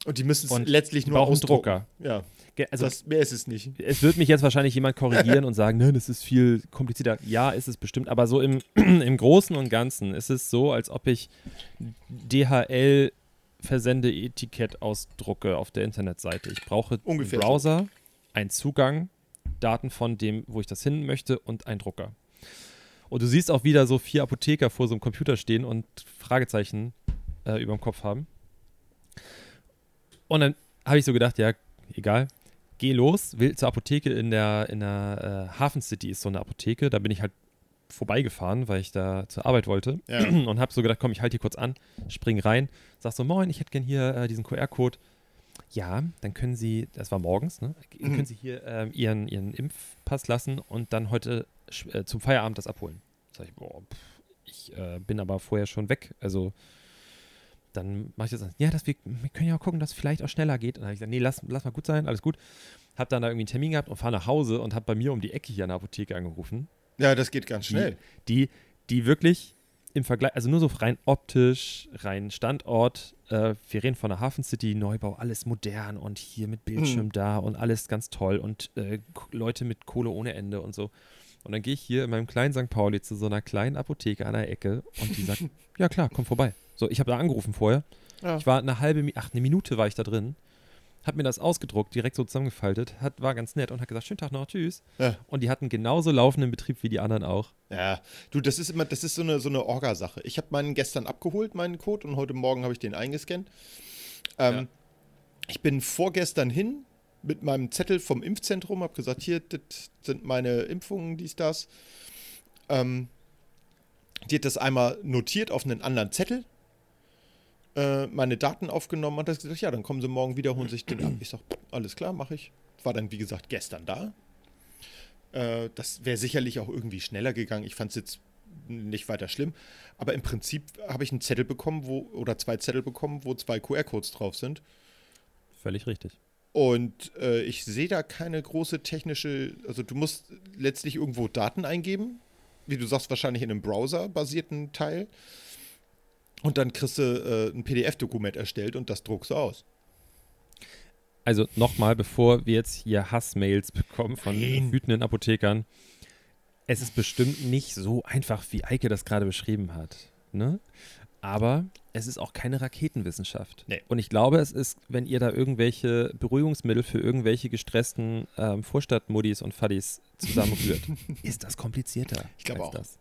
Und die müssen es letztlich nur ausdrucken. Drucker. Ja, Also das, mehr ist es nicht. es wird mich jetzt wahrscheinlich jemand korrigieren [LAUGHS] und sagen, nein, das ist viel komplizierter. Ja, ist es bestimmt, aber so im, [CLEARS THROAT] im Großen und Ganzen ist es so, als ob ich DHL Versende-Etikett ausdrucke auf der Internetseite. Ich brauche Ungefähr einen. Browser, einen Zugang, Daten von dem, wo ich das hin möchte und einen Drucker. Und du siehst auch wieder so vier Apotheker vor so einem Computer stehen und Fragezeichen äh, über dem Kopf haben. Und dann habe ich so gedacht, ja, egal, geh los, will zur Apotheke in der, in der äh, Hafen City ist so eine Apotheke. Da bin ich halt vorbeigefahren, weil ich da zur Arbeit wollte. Ja. [CLEARS THROAT] Und habe so gedacht, komm, ich halte hier kurz an, spring rein, sag so, moin, ich hätte gern hier äh, diesen QR-Code. Ja, dann können Sie, das war morgens, ne? Dann Mhm. können Sie hier ähm, Ihren, Ihren Impfpass lassen und dann heute äh, zum Feierabend das abholen. Sag ich, boah, pff, ich äh, bin aber vorher schon weg. Also dann mache ich das. Ja, das, wir, wir können ja auch gucken, dass es vielleicht auch schneller geht. Und dann habe ich gesagt, nee, lass, lass mal gut sein, alles gut. Hab dann da irgendwie einen Termin gehabt und fahre nach Hause und habe bei mir um die Ecke hier an der Apotheke angerufen Ja, das geht ganz schnell. die, die wirklich im Vergleich, also nur so rein optisch, rein Standort, äh, wir reden von der Hafen City, Neubau, alles modern und hier mit Bildschirm Mhm. da und alles ganz toll und äh, Leute mit Kohle ohne Ende und so. Und dann gehe ich hier in meinem kleinen St. Pauli zu so einer kleinen Apotheke an der Ecke und die sagt, [LAUGHS] ja klar, komm vorbei. So, ich habe da angerufen vorher. Ja. Ich war eine halbe, ach, eine Minute war ich da drin, hab mir das ausgedruckt, direkt so zusammengefaltet, hat, war ganz nett und hat gesagt, schönen Tag noch, tschüss. Ja. Und die hatten genauso laufenden Betrieb wie die anderen auch. Ja, du, das ist immer, das ist so eine, so eine Orga-Sache. Ich habe meinen gestern abgeholt, meinen Code, und heute Morgen habe ich den eingescannt. Ähm, Ja. Ich bin vorgestern hin mit meinem Zettel vom Impfzentrum, habe gesagt, hier, das sind meine Impfungen, dies, das. Ähm, die hat das einmal notiert auf einen anderen Zettel, äh, meine Daten aufgenommen und hat gesagt, ja, dann kommen sie morgen wieder, holen sich den ab. Ich sage, alles klar, mache ich. War dann, wie gesagt, gestern da. Äh, das wäre sicherlich auch irgendwie schneller gegangen. Ich fand es jetzt nicht weiter schlimm. Aber im Prinzip habe ich einen Zettel bekommen, wo, oder zwei Zettel bekommen, wo zwei QR-Codes drauf sind. Völlig richtig. Und äh, ich sehe da keine große technische, also du musst letztlich irgendwo Daten eingeben, wie du sagst, wahrscheinlich in einem Browser-basierten Teil. Und dann kriegst du äh, ein PDF-Dokument erstellt und das druckst du aus. Also nochmal, bevor wir jetzt hier Hassmails bekommen von Nein. wütenden Apothekern. Es ist bestimmt nicht so einfach, wie Eike das gerade beschrieben hat. Ne? Aber es ist auch keine Raketenwissenschaft. Nee. Und ich glaube, es ist, wenn ihr da irgendwelche Beruhigungsmittel für irgendwelche gestressten ähm, Vorstadtmuddis und Fadis zusammenrührt, [LAUGHS] ist das komplizierter. Ich glaube auch. Das.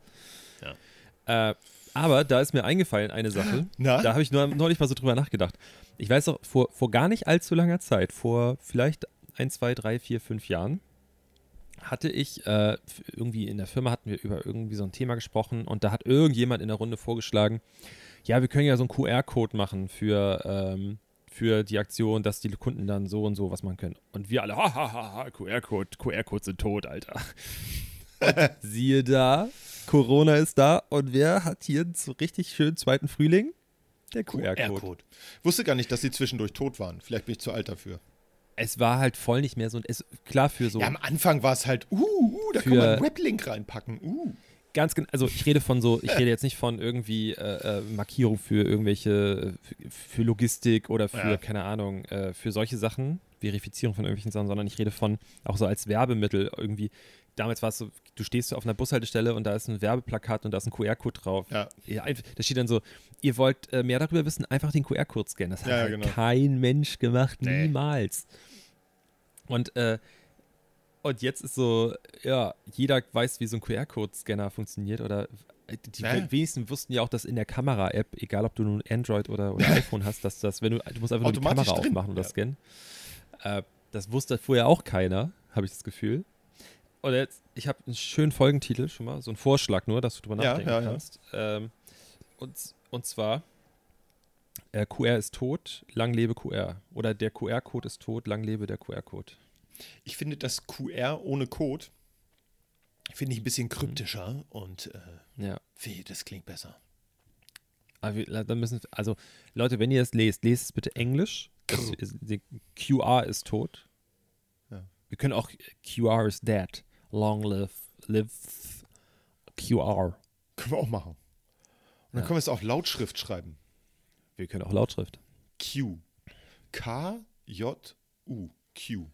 Äh, aber da ist mir eingefallen eine Sache. [GASPS] Na? Da habe ich nur neulich mal so drüber nachgedacht. Ich weiß doch, vor, vor gar nicht allzu langer Zeit, vor vielleicht ein, zwei, drei, vier, fünf Jahren, hatte ich äh, irgendwie in der Firma hatten wir über irgendwie so ein Thema gesprochen und da hat irgendjemand in der Runde vorgeschlagen, ja, wir können ja so einen QR-Code machen für, ähm, für die Aktion, dass die Kunden dann so und so was machen können. Und wir alle, ha, ha, ha, ha QR-Code, QR-Codes sind tot, Alter. [LAUGHS] Siehe da, Corona ist da und wer hat hier einen so richtig schönen zweiten Frühling? Der QR-Code. QR-Code. Wusste gar nicht, dass sie zwischendurch tot waren. Vielleicht bin ich zu alt dafür. Es war halt voll nicht mehr so, es, klar für so Ja, am Anfang war es halt, uh, uh da kann man einen Weblink reinpacken. Uh. Ganz genau, also ich rede von so, ich [LAUGHS] rede jetzt nicht von irgendwie äh, äh, Markierung für irgendwelche, für Logistik oder für, Ja. keine Ahnung, äh, für solche Sachen, Verifizierung von irgendwelchen Sachen, sondern ich rede von auch so als Werbemittel irgendwie damals war es so, du stehst auf einer Bushaltestelle und da ist ein Werbeplakat und da ist ein QR-Code drauf. Ja. Ja, da steht dann so, ihr wollt äh, mehr darüber wissen, einfach den QR-Code scannen. Das hat Ja, ja, halt genau. kein Mensch gemacht, Nee. niemals. Und, äh, und jetzt ist so, ja, jeder weiß, wie so ein QR-Code-Scanner funktioniert oder äh, die Ja. wenigsten wussten ja auch, dass in der Kamera-App, egal ob du nun Android oder, oder [LAUGHS] iPhone hast, dass das, wenn du, du musst einfach nur die Kamera drin, aufmachen oder ja. scannen. Äh, das wusste vorher auch keiner, habe ich das Gefühl. Und jetzt, ich habe einen schönen Folgentitel schon mal, so einen Vorschlag nur, dass du drüber Ja, nachdenken ja, ja. kannst. Ähm, und, und zwar, äh, QR ist tot, lang lebe QR. Oder der QR-Code ist tot, lang lebe der QR-Code. Ich finde das QR ohne Code finde ich ein bisschen kryptischer und äh, Ja. wie, das klingt besser. Wir, dann müssen, also Leute, wenn ihr es lest, lest es bitte Englisch. Das, QR ist tot. Ja. Wir können auch QR is dead. Long live, live QR. Können wir auch machen. Und dann Ja. können wir es auch Lautschrift schreiben. Wir können auch Lautschrift. Q. K, J, U. Q.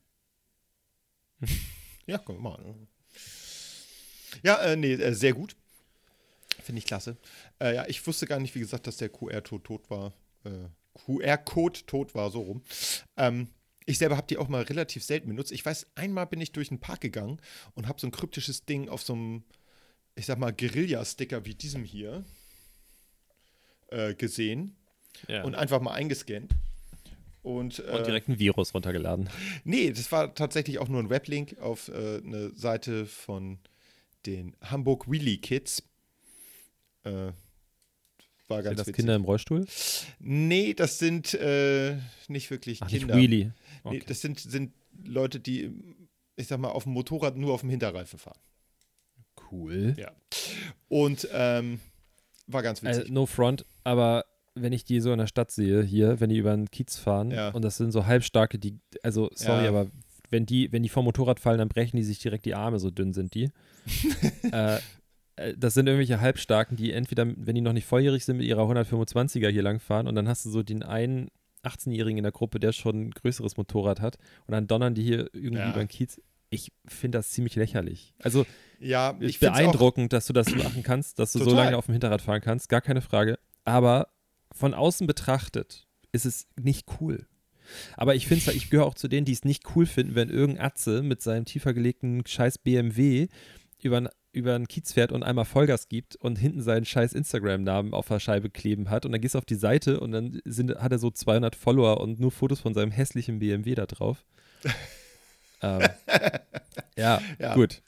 ja, wir machen. Ja, äh, nee, äh, sehr gut. Finde ich klasse. Äh, ja, ich wusste gar nicht, wie gesagt, dass der QR-Code tot war. Äh, QR-Code tot war, so rum. Ähm, ich selber habe die auch mal relativ selten benutzt. Ich weiß, einmal bin ich durch den Park gegangen und habe so ein kryptisches Ding auf so einem, ich sag mal, Guerilla-Sticker wie diesem hier äh, gesehen Ja. und einfach mal eingescannt. Und, äh, Und direkt ein Virus runtergeladen. Nee, das war tatsächlich auch nur ein Weblink auf äh, eine Seite von den Hamburg Wheelie Kids. Äh, war Sind ganz das witzig. Kinder im Rollstuhl? Nee, das sind äh, nicht wirklich Ach, Kinder. nicht Wheelie. Nee, Okay. das sind, sind Leute, die, ich sag mal, auf dem Motorrad nur auf dem Hinterreifen fahren. cool. Ja. Und ähm, war ganz Also, witzig. no front, aber wenn ich die so in der Stadt sehe, hier, wenn die über den Kiez fahren Ja. und das sind so halbstarke, die, also sorry, Ja. aber wenn die, wenn die vom Motorrad fallen, dann brechen die sich direkt die Arme, so dünn sind die. [LAUGHS] äh, äh, das sind irgendwelche Halbstarken, die entweder, wenn die noch nicht volljährig sind, mit ihrer 125er hier lang fahren und dann hast du so den einen 18-Jährigen in der Gruppe, der schon ein größeres Motorrad hat und dann donnern die hier irgendwie Ja. über den Kiez. Ich finde das ziemlich lächerlich. Also ja, ich finde auch, beeindruckend, dass du das machen kannst, dass du so Total. lange auf dem Hinterrad fahren kannst, gar keine Frage. Aber von außen betrachtet ist es nicht cool. Aber ich finde ich gehöre auch zu denen, die es nicht cool finden, wenn irgendein Atze mit seinem tiefer gelegten scheiß BMW über, über einen Kiez fährt und einmal Vollgas gibt und hinten seinen scheiß Instagram-Namen auf der Scheibe kleben hat und dann gehst du auf die Seite und dann sind, hat er so 200 Follower und nur Fotos von seinem hässlichen BMW da drauf. [LAUGHS] ähm, ja, Ja. gut.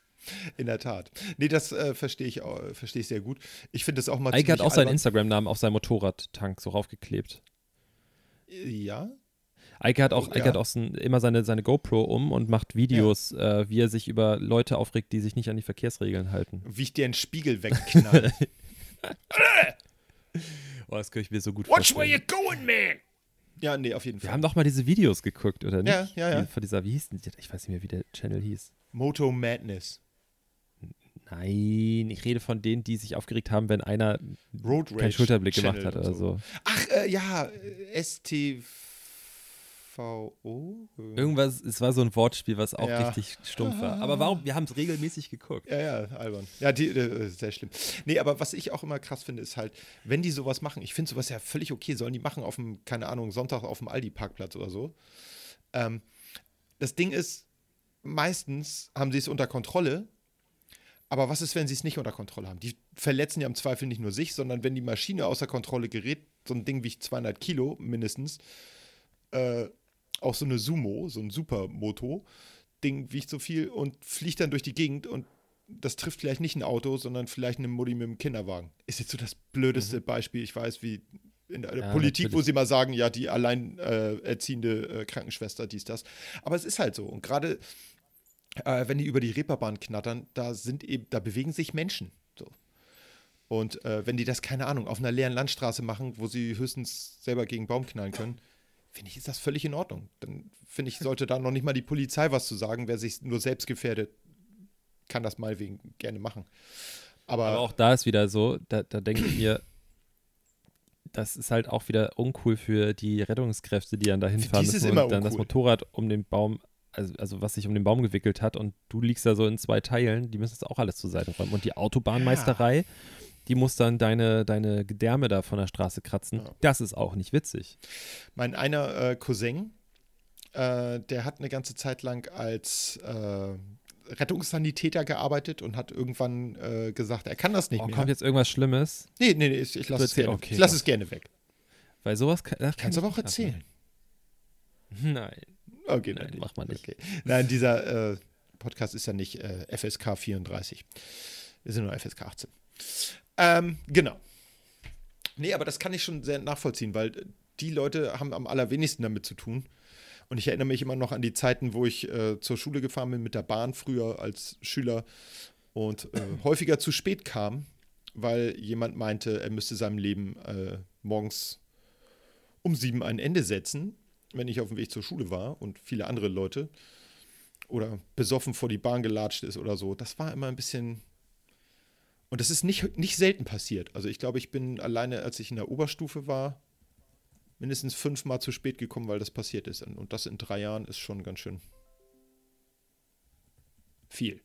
In der Tat. Nee, das äh, verstehe ich, äh, verstehe ich sehr gut. Ich finde das auch mal Eike hat auch seinen. Instagram-Namen auf seinem Motorradtank so raufgeklebt. Ja, Eike hat auch, Oh, Eike ja. hat auch immer seine, seine GoPro um und macht Videos, äh, wie er sich über Leute aufregt, die sich nicht an die Verkehrsregeln halten. wie ich dir einen Spiegel wegknall. [LAUGHS] [LAUGHS] Oh, das könnte ich mir so gut Watch where vorstellen. you're going, man. ja, nee, auf jeden Wir Fall. haben doch mal diese Videos geguckt, oder nicht? Ja, ja, ja. Von dieser, wie hieß denn die? Ich weiß nicht mehr, wie der Channel hieß. Moto Madness. Nein, ich rede von denen, die sich aufgeregt haben, wenn einer Road keinen Rage Schulterblick Channel gemacht hat oder so. Ach, äh, ja, äh, STVO. Irgendwas, es war so ein Wortspiel, was auch Ja. richtig stumpf war. Aber warum? Wir haben es regelmäßig geguckt. Ja, ja, albern. Ja, die, äh, sehr schlimm. Nee, aber was ich auch immer krass finde, ist halt, wenn die sowas machen, ich finde sowas ja völlig okay, sollen die machen auf dem, keine Ahnung, Sonntag auf dem Aldi-Parkplatz oder so. Ähm, das Ding ist, meistens haben sie es unter Kontrolle, aber was ist, wenn sie es nicht unter Kontrolle haben? Die verletzen ja im Zweifel nicht nur sich, sondern wenn die Maschine außer Kontrolle gerät, so ein Ding wiegt 200 Kilo mindestens, äh, auch so eine Sumo, so ein Supermoto, Ding wiegt so viel und fliegt dann durch die Gegend und das trifft vielleicht nicht ein Auto, sondern vielleicht eine Mutti mit einem Kinderwagen. Ist jetzt so das blödeste Beispiel, ich weiß, wie in der Mhm. Ja, Politik, wo natürlich. sie mal sagen, ja, die allein äh, äh, Krankenschwester, dies, das. Aber es ist halt so. Und gerade äh, wenn die über die Reeperbahn knattern, da sind eben, da bewegen sich Menschen. So. Und äh, wenn die das, keine Ahnung, auf einer leeren Landstraße machen, wo sie höchstens selber gegen Baum knallen können, finde ich, ist das völlig in Ordnung. Dann finde ich, sollte da noch nicht mal die Polizei was zu sagen. Wer sich nur selbst gefährdet, kann das mal wegen gerne machen. Aber, Aber auch da ist wieder so, da, da denke ich mir, das ist halt auch wieder uncool für die Rettungskräfte, die dann da hinfahren die ist es müssen und dann das uncool. Motorrad um den Baum also, also was sich um den Baum gewickelt hat und du liegst da so in zwei Teilen, die müssen es auch alles zur Seite räumen. Und die Autobahnmeisterei, die muss dann deine, deine Gedärme da von der Straße kratzen. Ja. Das ist auch nicht witzig. Mein einer äh, Cousin, äh, der hat eine ganze Zeit lang als äh, Rettungssanitäter gearbeitet und hat irgendwann äh, gesagt, er kann das nicht Oh, mehr. kommt jetzt irgendwas Schlimmes? nee, nee, nee, ich, ich lasse es, gerne, okay, ich lass es gerne weg. Weil sowas kann, das Kannst du aber auch erzählen. Nein. Okay, Nein, nein, macht man nicht. Okay. Nein, dieser äh, Podcast ist ja nicht äh, FSK 34. Wir sind nur FSK 18. Ähm, genau. Nee, aber das kann ich schon sehr nachvollziehen, weil äh, die Leute haben am allerwenigsten damit zu tun. Und ich erinnere mich immer noch an die Zeiten, wo ich äh, zur Schule gefahren bin mit der Bahn früher als Schüler und äh, [LAUGHS] häufiger zu spät kam, weil jemand meinte, er müsste seinem Leben äh, morgens um sieben ein Ende setzen, wenn ich auf dem Weg zur Schule war und viele andere Leute oder besoffen vor die Bahn gelatscht ist oder so. Das war immer ein bisschen. Und das ist nicht, nicht selten passiert. Also ich glaube, ich bin alleine, als ich in der Oberstufe war, mindestens fünfmal zu spät gekommen, weil das passiert ist. Und das in drei Jahren ist schon ganz schön viel.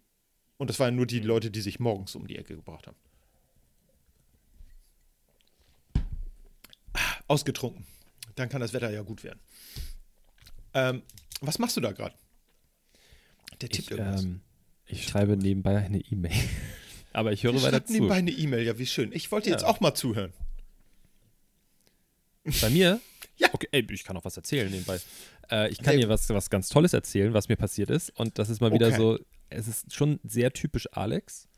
Und das waren nur die Leute, die sich morgens um die Ecke gebracht haben. Ausgetrunken. Dann kann das Wetter ja gut werden. Ähm, was machst du da gerade? Der tippt Ich, irgendwas. ähm, ich schreibe nebenbei eine E-Mail. [LAUGHS] Aber ich höre Der weiter zu. nebenbei eine E-Mail, ja, wie schön. Ich wollte jetzt Ja. auch mal zuhören. Bei mir? [LAUGHS] Ja. Okay, ey, ich kann auch was erzählen nebenbei. Äh, ich kann dir was, was ganz Tolles erzählen, was mir passiert ist. Und das ist mal wieder Okay. so, es ist schon sehr typisch Alex.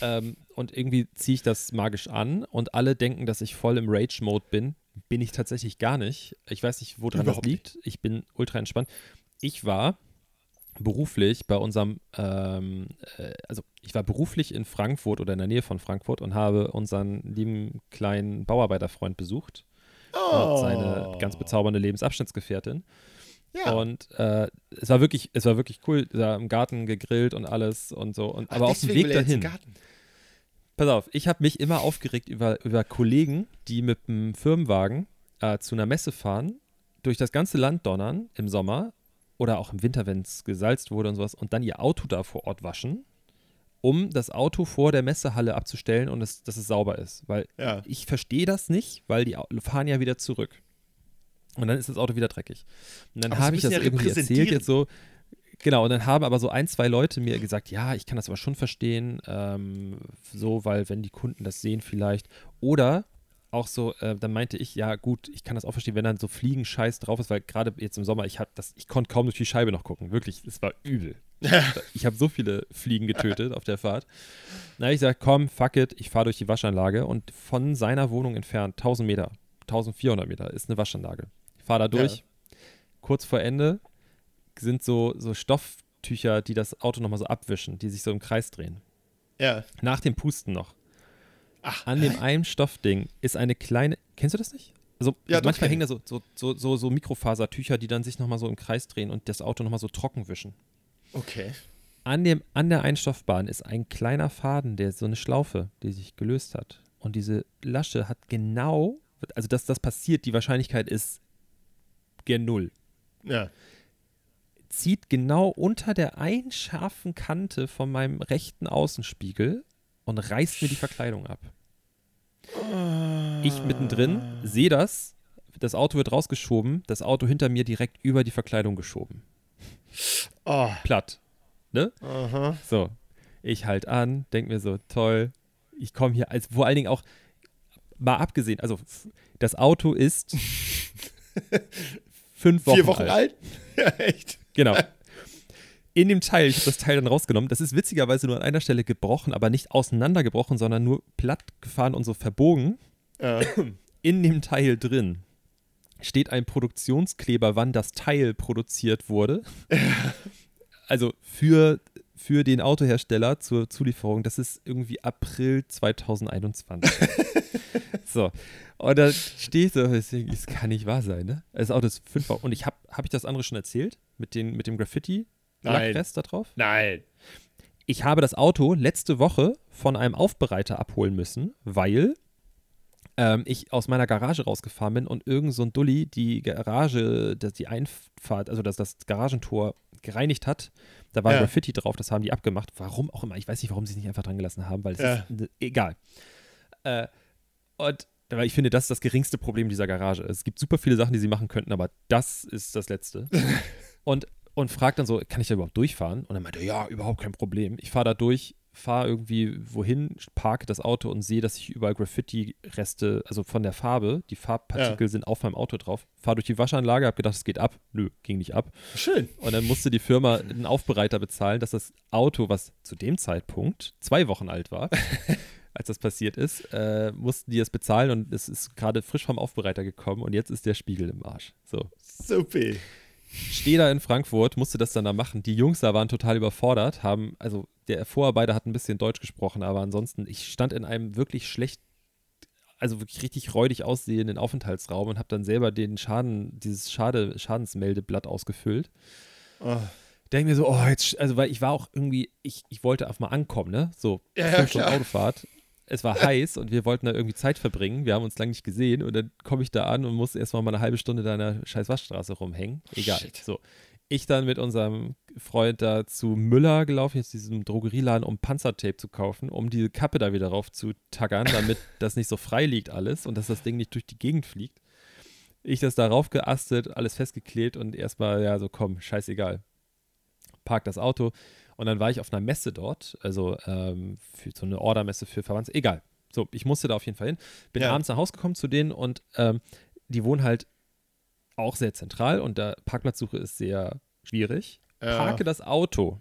ähm, und irgendwie ziehe ich das magisch an und alle denken, dass ich voll im Rage-Mode bin. Bin ich tatsächlich gar nicht. Ich weiß nicht, woran Überhaupt das liegt. Ich bin ultra entspannt. Ich war beruflich bei unserem, ähm, äh, also ich war beruflich in Frankfurt oder in der Nähe von Frankfurt und habe unseren lieben kleinen Bauarbeiterfreund besucht und seine ganz bezaubernde Lebensabschnittsgefährtin. Ja. Und äh, es war wirklich, es war wirklich cool, da im Garten gegrillt und alles und so. Und, Ach, aber auf dem Weg dahin. Pass auf, ich habe mich immer aufgeregt über, über Kollegen, die mit dem Firmenwagen äh, zu einer Messe fahren, durch das ganze Land donnern im Sommer oder auch im Winter, wenn es gesalzt wurde und sowas, und dann ihr Auto da vor Ort waschen, um das Auto vor der Messehalle abzustellen und es, dass es sauber ist. Weil Ja. ich verstehe das nicht, weil die fahren ja wieder zurück. Und dann ist das Auto wieder dreckig. Und dann habe ich das ja irgendwie erzählt jetzt so. Genau, und dann haben aber so ein, zwei Leute mir gesagt, ja, ich kann das aber schon verstehen, ähm, so, weil wenn die Kunden das sehen vielleicht. Oder auch so, äh, dann meinte ich, ja gut, ich kann das auch verstehen, wenn dann so Fliegenscheiß drauf ist, weil gerade jetzt im Sommer, ich hab das, ich konnte kaum durch die Scheibe noch gucken. Wirklich, es war übel. [LAUGHS] ich habe so viele Fliegen getötet auf der Fahrt. Na, ich gesagt, komm, fuck it, ich fahre durch die Waschanlage und von seiner Wohnung entfernt, 1000 Meter, 1400 Meter, ist eine Waschanlage. Ich fahre da durch. Kurz vor Ende sind so, so Stofftücher, die das Auto nochmal so abwischen, die sich so im Kreis drehen. Ja. Nach dem Pusten noch. Ach, An dem einen Stoffding ist eine kleine. Kennst du das nicht? Also Ja, manchmal hängen da so, so, so, so, so Mikrofasertücher, die dann sich nochmal so im Kreis drehen und das Auto nochmal so trocken wischen. okay. An, dem, an der Einstoffbahn ist ein kleiner Faden, der so eine Schlaufe, die sich gelöst hat. Und diese Lasche hat genau, also dass das passiert, die Wahrscheinlichkeit ist gen Null. Ja. Zieht genau unter der einen scharfen Kante von meinem rechten Außenspiegel und reißt mir die Verkleidung ab. Ich mittendrin sehe das, das Auto wird rausgeschoben, das Auto hinter mir direkt über die Verkleidung geschoben. Oh. Platt. Ne? Aha. So, ich halt an, denk mir so, toll, ich komme hier, als vor allen Dingen auch, mal abgesehen, also das Auto ist [LAUGHS] fünf Wochen, Vier Wochen alt. alt? [LAUGHS] Ja, echt. Genau. In dem Teil, ich habe das Teil dann rausgenommen, das ist witzigerweise nur an einer Stelle gebrochen, aber nicht auseinandergebrochen, sondern nur platt gefahren und so verbogen. Ja. In dem Teil drin steht ein Produktionskleber, wann das Teil produziert wurde. [LAUGHS] Also für, für den Autohersteller zur Zulieferung, das ist irgendwie April 2021. [LAUGHS] so. Und da stehe ich so, das kann nicht wahr sein, ne? Das Auto ist fünf Wochen. Und ich habe, habe ich das andere schon erzählt? Mit, den, mit dem Graffiti? Lackrest da drauf? Nein. Ich habe das Auto letzte Woche von einem Aufbereiter abholen müssen, weil ähm, ich aus meiner Garage rausgefahren bin und irgend so ein Dulli die Garage, das, die Einfahrt, also das, das Garagentor gereinigt hat. Da war Ja. Graffiti drauf, das haben die abgemacht. Warum auch immer. Ich weiß nicht, warum sie es nicht einfach dran gelassen haben, weil es Ja. ist ne, egal. Äh, und weil ich finde, das ist das geringste Problem dieser Garage. Es gibt super viele Sachen, die sie machen könnten, aber das ist das Letzte. [LAUGHS] und, und fragt dann so, kann ich da überhaupt durchfahren? Und dann meinte er, ja, überhaupt kein Problem. Ich fahre da durch, fahre irgendwie wohin, parke das Auto und sehe, dass ich überall Graffiti-Reste, also von der Farbe, die Farbpartikel sind auf meinem Auto drauf. Fahre durch die Waschanlage, habe gedacht, es geht ab. Nö, ging nicht ab. Schön. Und dann musste die Firma einen Aufbereiter bezahlen, dass das Auto, was zu dem Zeitpunkt zwei Wochen alt war, [LAUGHS] als das passiert ist, äh, mussten die es bezahlen und es ist gerade frisch vom Aufbereiter gekommen und jetzt ist der Spiegel im Arsch. So. Super. Stehe da in Frankfurt, musste das dann da machen. Die Jungs da waren total überfordert, haben, also der Vorarbeiter hat ein bisschen Deutsch gesprochen, aber ansonsten, ich stand in einem wirklich schlecht, also wirklich richtig räudig aussehenden Aufenthaltsraum und habe dann selber den Schaden, dieses Schade, Schadensmeldeblatt ausgefüllt Oh. denke mir so, oh, jetzt, also weil ich war auch irgendwie, ich, ich wollte auf mal ankommen, ne? So, Ja, ja, fünf Stunden klar. Autofahrt. Es war heiß und wir wollten da irgendwie Zeit verbringen. Wir haben uns lange nicht gesehen und dann komme ich da an und muss erstmal mal eine halbe Stunde da in der scheiß Waschstraße rumhängen. Egal. Shit. So. Ich dann mit unserem Freund da zu Müller gelaufen, jetzt diesem Drogerieladen, um Panzertape zu kaufen, um diese Kappe da wieder rauf zu tackern, damit [LAUGHS] das nicht so frei liegt alles und dass das Ding nicht durch die Gegend fliegt. Ich das da raufgeastet, alles festgeklebt und erstmal, ja, so komm, scheißegal. Park das Auto und dann war ich auf einer Messe dort, also ähm, für so eine Ordermesse für Verwandte, egal. So, ich musste da auf jeden Fall hin. Bin Ja. abends nach Hause gekommen zu denen und ähm, die wohnen halt auch sehr zentral und da Parkplatzsuche ist sehr schwierig. Ja. Parke das Auto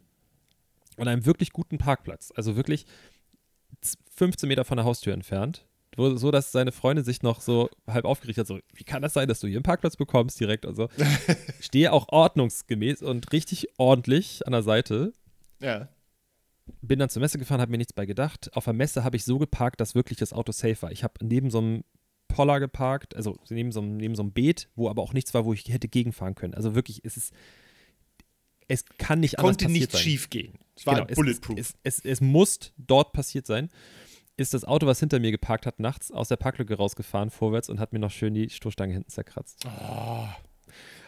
an einem wirklich guten Parkplatz, also wirklich z- 15 Meter von der Haustür entfernt, so dass seine Freundin sich noch so halb aufgeregt hat, so, wie kann das sein, dass du hier einen Parkplatz bekommst direkt und so. [LAUGHS] Stehe auch ordnungsgemäß und richtig ordentlich an der Seite. Ja. Bin dann zur Messe gefahren, habe mir nichts bei gedacht. Auf der Messe habe ich so geparkt, dass wirklich das Auto safe war. Ich habe neben so einem Poller geparkt, also neben so, einem, neben so einem Beet, wo aber auch nichts war, wo ich hätte gegenfahren können. Also wirklich, es ist, es kann nicht anders Konnte passiert nicht sein. schief gehen. Es war Genau, bulletproof. Es, es, es, es muss dort passiert sein. Ist das Auto, was hinter mir geparkt hat, nachts aus der Parklücke rausgefahren, vorwärts und hat mir noch schön die Stoßstange hinten zerkratzt. oh.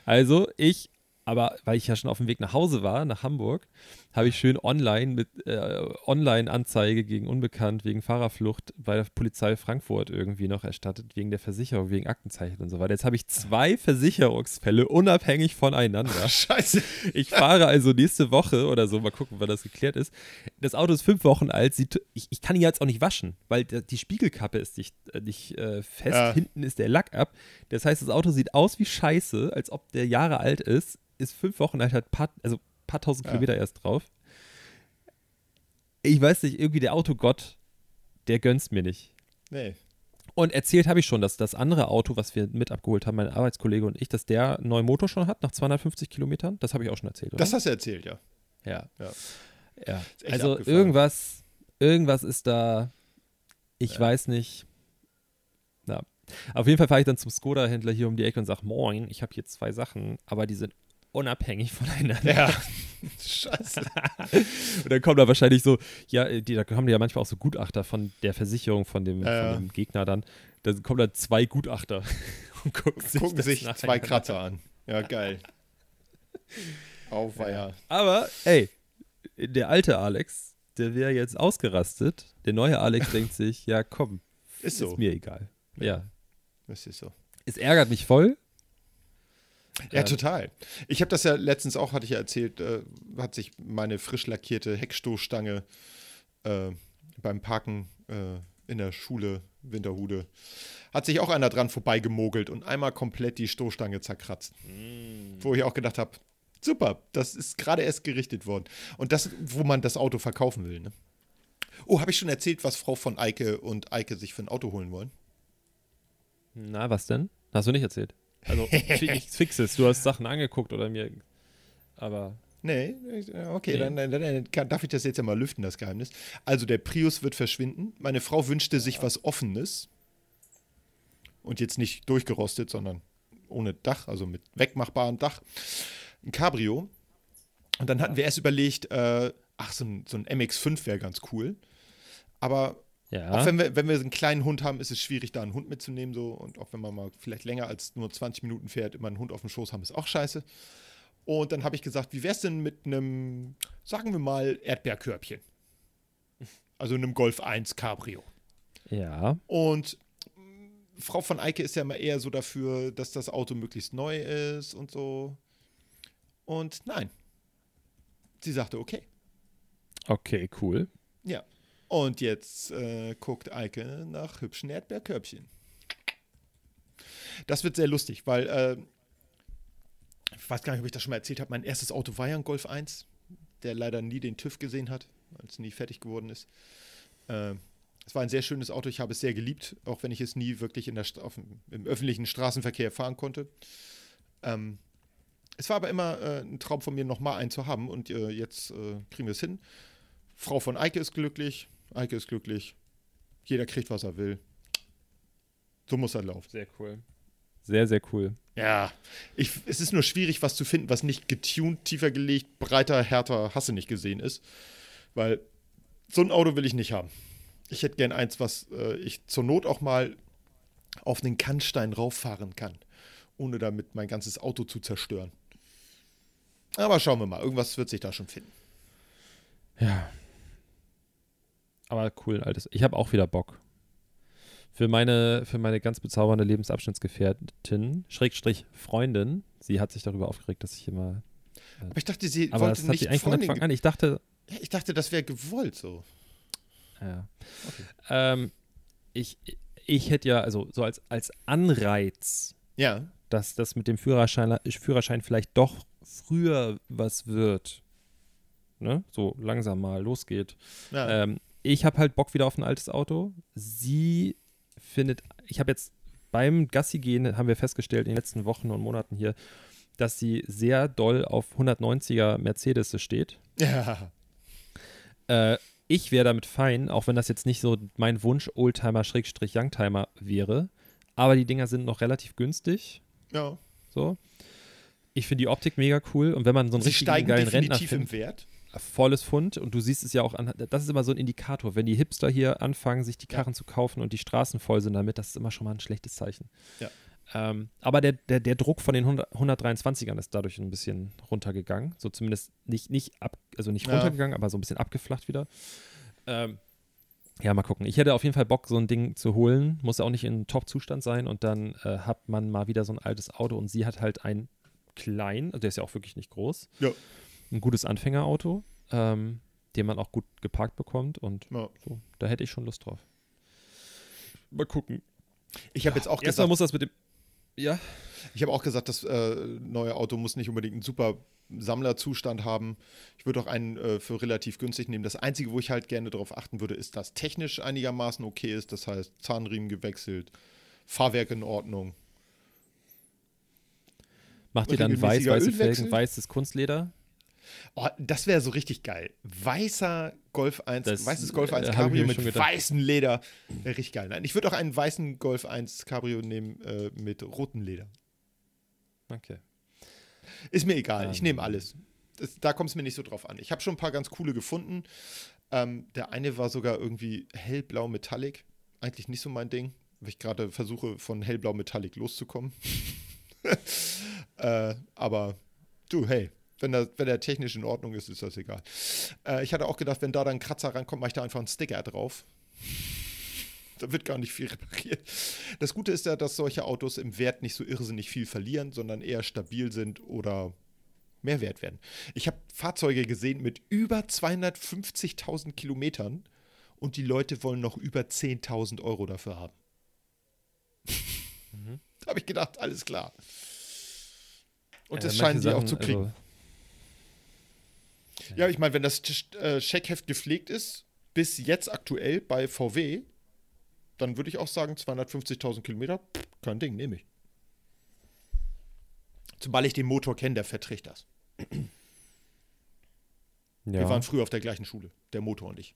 Also ich, aber weil ich ja schon auf dem Weg nach Hause war, nach Hamburg, habe ich schön online mit äh, Online-Anzeige gegen Unbekannt wegen Fahrerflucht bei der Polizei Frankfurt irgendwie noch erstattet, wegen der Versicherung, wegen Aktenzeichen und so weiter. Jetzt habe ich zwei Versicherungsfälle unabhängig voneinander. Scheiße. Ich fahre also nächste Woche oder so, mal gucken, wann das geklärt ist. Das Auto ist fünf Wochen alt, sieht, ich, ich kann ihn jetzt auch nicht waschen, weil die Spiegelkappe ist nicht, äh, nicht äh, fest, Ja. hinten ist der Lack ab. Das heißt, das Auto sieht aus wie Scheiße, als ob der Jahre alt ist, ist fünf Wochen alt, hat paar, also paar tausend Ja. Kilometer erst drauf. Ich weiß nicht, irgendwie der Autogott, der gönnt's mir nicht. Nee. Und erzählt habe ich schon, dass das andere Auto, was wir mit abgeholt haben, mein Arbeitskollege und ich, dass der einen neuen Motor schon hat, nach 250 Kilometern. Das habe ich auch schon erzählt, oder? Das hast du erzählt, ja. Ja. Ja. Ja. Also abgefahren. irgendwas, irgendwas ist da, ich weiß nicht. Ja. Auf jeden Fall fahre ich dann zum Skoda-Händler hier um die Ecke und sage, moin, ich habe hier zwei Sachen, aber die sind unabhängig voneinander. Ja. [LAUGHS] Scheiße. Und dann kommen da wahrscheinlich so, ja, die, da haben die ja manchmal auch so Gutachter von der Versicherung, von dem, Ja, ja. von dem Gegner dann. Da kommen dann zwei Gutachter [LAUGHS] und gucken sich, Gucken sich zwei Kratzer an. Ja, geil. [LAUGHS] Auweia. Aber, ey, der alte Alex, der wäre jetzt ausgerastet. Der neue Alex denkt sich, ja, komm, Ist so. ist mir egal. Ja. Das ist so. Es ärgert mich voll. Ja, total. Ich habe das ja letztens auch, hatte ich ja erzählt, äh, hat sich meine frisch lackierte Heckstoßstange äh, beim Parken äh, in der Schule, Winterhude, hat sich auch einer dran vorbeigemogelt und einmal komplett die Stoßstange zerkratzt. Wo ich auch gedacht habe, super, das ist gerade erst gerichtet worden. Und das, wo man das Auto verkaufen will, ne? Oh, habe ich schon erzählt, was Frau von Eike und Eike sich für ein Auto holen wollen? Na, was denn? Hast du nicht erzählt? Also, [LAUGHS] nichts Fixes. Du hast Sachen angeguckt oder mir. Aber. Nee, okay, Nee. Dann, dann, dann kann, darf ich das jetzt ja mal lüften, das Geheimnis. Also der Prius wird verschwinden. Meine Frau wünschte sich was Offenes. Und jetzt nicht durchgerostet, sondern ohne Dach, also mit wegmachbarem Dach. Ein Cabrio. Und dann hatten wir erst überlegt, äh, ach, so ein, so ein MX5 wäre ganz cool. Aber Ja. Auch wenn wir, wenn wir einen kleinen Hund haben, ist es schwierig, da einen Hund mitzunehmen. So. Und auch wenn man mal vielleicht länger als nur 20 Minuten fährt, immer einen Hund auf dem Schoß haben, ist auch scheiße. Und dann habe ich gesagt, wie wäre es denn mit einem, sagen wir mal, Erdbeerkörbchen? Also einem Golf 1 Cabrio. ja. Und mh, Frau von Eike ist ja immer eher so dafür, dass das Auto möglichst neu ist und so. Und nein. Sie sagte, okay. Okay, cool. Ja. Und jetzt äh, guckt Eike nach hübschen Erdbeerkörbchen. Das wird sehr lustig, weil äh, ich weiß gar nicht, ob ich das schon mal erzählt habe. Mein erstes Auto war ja ein Golf 1, der leider nie den TÜV gesehen hat, es nie fertig geworden ist. Äh, es war ein sehr schönes Auto, ich habe es sehr geliebt, auch wenn ich es nie wirklich in der auf, im öffentlichen Straßenverkehr fahren konnte. Ähm, es war aber immer äh, ein Traum von mir, nochmal einen zu haben und äh, jetzt äh, kriegen wir es hin. Frau von Eike ist glücklich, Eike ist glücklich, jeder kriegt, was er will. So muss er laufen. Sehr cool. Sehr, sehr cool. Ja, ich, es ist nur schwierig, was zu finden, was nicht getuned, tiefer gelegt, breiter, härter, hasse nicht gesehen ist. Weil so ein Auto will ich nicht haben. Ich hätte gern eins, was äh, ich zur Not auch mal auf einen Kannstein rauffahren kann, ohne damit mein ganzes Auto zu zerstören. Aber schauen wir mal, irgendwas wird sich da schon finden. Ja. Aber cool, altes. Ich habe auch wieder Bock. Für meine, für meine ganz bezaubernde Lebensabschnittsgefährtin, Schrägstrich Freundin, sie hat sich darüber aufgeregt, dass ich immer. Aber ich dachte, sie Aber wollte das hat nicht sie eigentlich von Freundin. Anfang an. Ich dachte, Ja, ich dachte, das wäre gewollt so. ja. Okay. Ähm, ich, ich hätte ja, also so als, als Anreiz, Ja, dass das mit dem Führerschein, Führerschein vielleicht doch früher was wird. Ne? So langsam mal losgeht. ja. Ähm, ich habe halt Bock wieder auf ein altes Auto. Sie findet, ich habe jetzt beim Gassi gehen, haben wir festgestellt in den letzten Wochen und Monaten hier, dass sie sehr doll auf 190er Mercedes steht. ja. Äh, ich wäre damit fein, auch wenn das jetzt nicht so mein Wunsch Oldtimer-Youngtimer wäre. Aber die Dinger sind noch relativ günstig. ja. So. Ich finde die Optik mega cool und wenn man so einen Sie richtigen steigen geilen Rentner definitiv findet, im Wert. Volles Fund und du siehst es ja auch an, das ist immer so ein Indikator, wenn die Hipster hier anfangen, sich die Karren zu kaufen und die Straßen voll sind damit, das ist immer schon mal ein schlechtes Zeichen. Ja. Ähm, aber der, der, der Druck von den 100, 123ern ist dadurch ein bisschen runtergegangen, so zumindest nicht, nicht ab, also nicht Ja. runtergegangen, aber so ein bisschen abgeflacht wieder. Ähm, ja, mal gucken. Ich hätte auf jeden Fall Bock, so ein Ding zu holen. Muss auch nicht in Top-Zustand sein. Und dann äh, hat man mal wieder so ein altes Auto und sie hat halt ein klein, also der ist ja auch wirklich nicht groß, Ja. Ein gutes Anfängerauto, ähm, den man auch gut geparkt bekommt. Und Ja. so, da hätte ich schon Lust drauf. Mal gucken. Ich habe jetzt auch Erstmal gesagt, muss das mit dem. Ja. ich habe auch gesagt, das äh, neue Auto muss nicht unbedingt einen super Sammlerzustand haben. Ich würde auch einen äh, für relativ günstig nehmen. Das Einzige, wo ich halt gerne darauf achten würde, ist, dass technisch einigermaßen okay ist. Das heißt, Zahnriemen gewechselt, Fahrwerk in Ordnung. Macht ihr dann weiß, weiße Ölwechsel? Felgen, weißes Kunstleder? Oh, das wäre so richtig geil. Weißer Golf 1, Das, weißes Golf 1 äh, ich Cabrio mit weißem Leder. Wäre richtig geil. Nein, ich würde auch einen weißen Golf 1 Cabrio nehmen äh, mit rotem Leder. Okay. Ist mir egal, ich Ähm. nehme alles. Das, da kommt es mir nicht so drauf an. Ich habe schon ein paar ganz coole gefunden. Ähm, der eine war sogar irgendwie hellblau Metallic. Eigentlich nicht so mein Ding, weil ich gerade versuche, von hellblau Metallic loszukommen. [LAUGHS] äh, aber du, hey, wenn der, wenn der technisch in Ordnung ist, ist das egal. Äh, ich hatte auch gedacht, wenn da dann ein Kratzer rankommt, mache ich da einfach einen Sticker drauf. Da wird gar nicht viel repariert. Das Gute ist ja, dass solche Autos im Wert nicht so irrsinnig viel verlieren, sondern eher stabil sind oder mehr wert werden. Ich habe Fahrzeuge gesehen mit über 250.000 Kilometern und die Leute wollen noch über 10.000 Euro dafür haben. [LAUGHS] Da habe ich gedacht, alles klar. Und Äh, das scheinen die auch zu kriegen. Also, Ja, ich meine, wenn das äh, Scheckheft gepflegt ist, bis jetzt aktuell bei VW, dann würde ich auch sagen, 250.000 Kilometer, pff, kein Ding, nehme ich. Zumal ich den Motor kenne, der verträgt das. ja. Wir waren früher auf der gleichen Schule, der Motor und ich.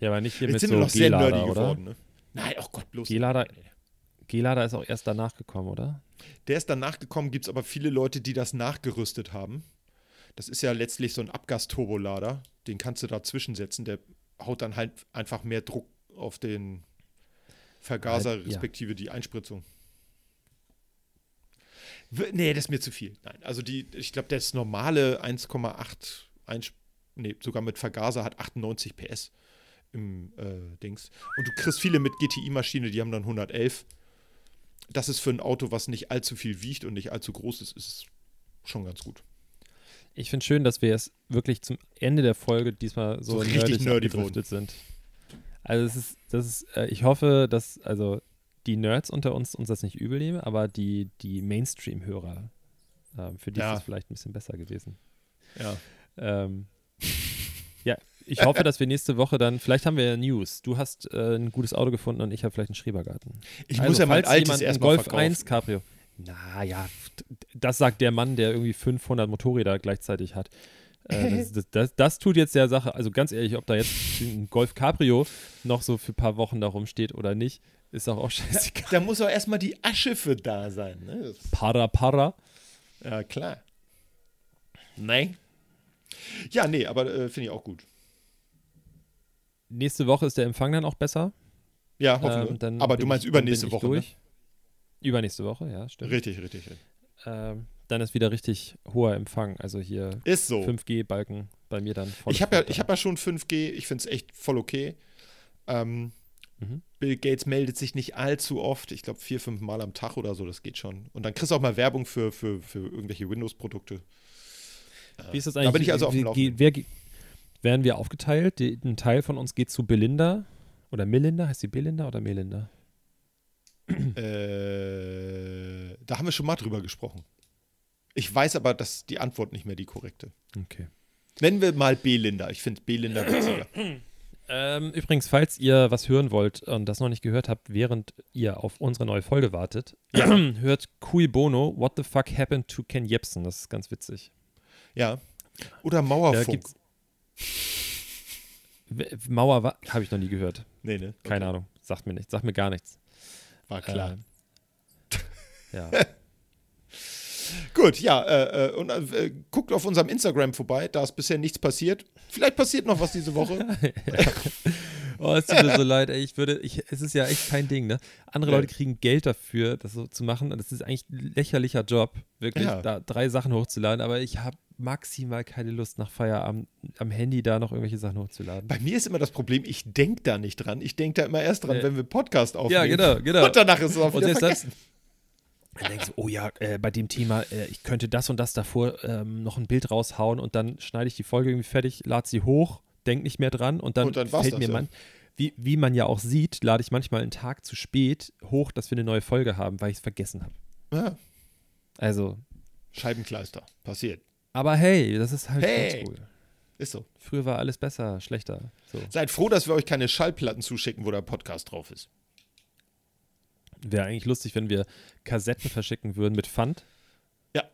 ja, aber nicht hier Jetzt mit sind so wir noch sehr nerdy oder? geworden, ne? Nein, oh Gott, bloß. G-Lader-. G-Lader ist auch erst danach gekommen, oder? Der ist danach gekommen, gibt es aber viele Leute, die das nachgerüstet haben. Das ist ja letztlich so ein Abgasturbolader. Den kannst du da zwischensetzen. Der haut dann halt einfach mehr Druck auf den Vergaser, Halt, ja. respektive die Einspritzung. Nee, das ist mir zu viel. Nein, also die, ich glaube, das normale 1,8, Eins- nee, sogar mit Vergaser hat 98 PS im äh, Dings. Und du kriegst viele mit GTI-Maschine, die haben dann 111. Das ist für ein Auto, was nicht allzu viel wiegt und nicht allzu groß ist, ist schon ganz gut. Ich finde schön, dass wir es wirklich zum Ende der Folge diesmal so, So richtig nerdig nerdy sind. Also es ist, das ist, äh, ich hoffe, dass also die Nerds unter uns uns das nicht übel nehmen, aber die, die Mainstream-Hörer, ähm, für die Ja. ist es vielleicht ein bisschen besser gewesen. Ja. Ähm, ich hoffe, dass wir nächste Woche dann, vielleicht haben wir ja News. Du hast äh, ein gutes Auto gefunden und ich habe vielleicht einen Schrebergarten. Ich Also, muss ja mein altes erstmal Golf verkaufen. 1 Cabrio. Naja, das sagt der Mann, der irgendwie 500 Motorräder gleichzeitig hat. Äh, [LAUGHS] das, das, das, das tut jetzt der Sache, also ganz ehrlich, ob da jetzt ein Golf Cabrio noch so für ein paar Wochen da rumsteht oder nicht, ist auch, auch scheißegal. Da muss auch erstmal die Asche für da sein. Ne? Para, para. ja, klar. Nein. Ja, nee, aber äh, finde ich auch gut. Nächste Woche ist der Empfang dann auch besser. Ja, Ähm, wir. dann aber du meinst ich, übernächste Woche, ne? durch. Übernächste Woche, ja, stimmt. Richtig, richtig. richtig. Ähm, dann ist wieder richtig hoher Empfang. Also hier Ist so. 5G-Balken bei mir dann voll. Ich habe ja, ich hab ja schon 5G, ich finde es echt voll okay. Ähm, Mhm. Bill Gates meldet sich nicht allzu oft, ich glaube vier, fünf Mal am Tag oder so, das geht schon. Und dann kriegst du auch mal Werbung für, für, für irgendwelche Windows-Produkte. Wie ist das Da eigentlich? bin ich also auf dem Laufenden. Wer, werden wir aufgeteilt? Die, ein Teil von uns geht zu Belinda oder Melinda. Heißt die Belinda oder Melinda? Äh, da haben wir schon mal drüber gesprochen. Ich weiß aber, dass die Antwort nicht mehr die korrekte. Okay. Nennen wir mal Belinda. Ich finde Belinda witziger. [CLEARS THROAT] Ähm, übrigens, falls ihr was hören wollt und das noch nicht gehört habt, während ihr auf unsere neue Folge wartet, [CLEARS THROAT] hört Cui Bono, What the fuck happened to Ken Jebsen? Das ist ganz witzig. ja. Oder Da Mauerfunk. gibt's Mauer habe ich noch nie gehört. nee, ne? Keine Okay. Ahnung. Sagt mir nichts. Sagt mir gar nichts. War klar. Ähm, [LAUGHS] ja. Gut, ja, äh, äh, und äh, guckt auf unserem Instagram vorbei, da ist bisher nichts passiert. Vielleicht passiert noch was diese Woche. [LAUGHS] [LAUGHS] Oh, es tut mir so leid, ey. Ich würde, ich, es ist ja echt kein Ding, ne? Andere Ja. Leute kriegen Geld dafür, das so zu machen. Und das ist eigentlich ein lächerlicher Job, wirklich, Ja. da drei Sachen hochzuladen. Aber ich habe maximal keine Lust, nach Feierabend am Handy da noch irgendwelche Sachen hochzuladen. Bei mir ist immer das Problem, ich denke da nicht dran. Ich denke da immer erst dran, Nee. wenn wir Podcast aufnehmen. Ja, genau, genau. Und danach ist es auch Und wieder selbst das- vergessen. Dann denkst du, oh ja, äh, bei dem Thema, äh, ich könnte das und das davor ähm, noch ein Bild raushauen und dann schneide ich die Folge irgendwie fertig, lade sie hoch, denk nicht mehr dran und dann, Und dann fällt mir ja. man, wie, wie man ja auch sieht, lade ich manchmal einen Tag zu spät hoch, dass wir eine neue Folge haben, weil ich es vergessen habe. Ja, Also, Scheibenkleister. Passiert. aber hey, das ist halt Hey. oldschool. Ist so. Früher war alles besser, schlechter. So. Seid froh, dass wir euch keine Schallplatten zuschicken, wo der Podcast drauf ist. Wäre eigentlich lustig, wenn wir Kassetten verschicken würden mit Pfand. Ja.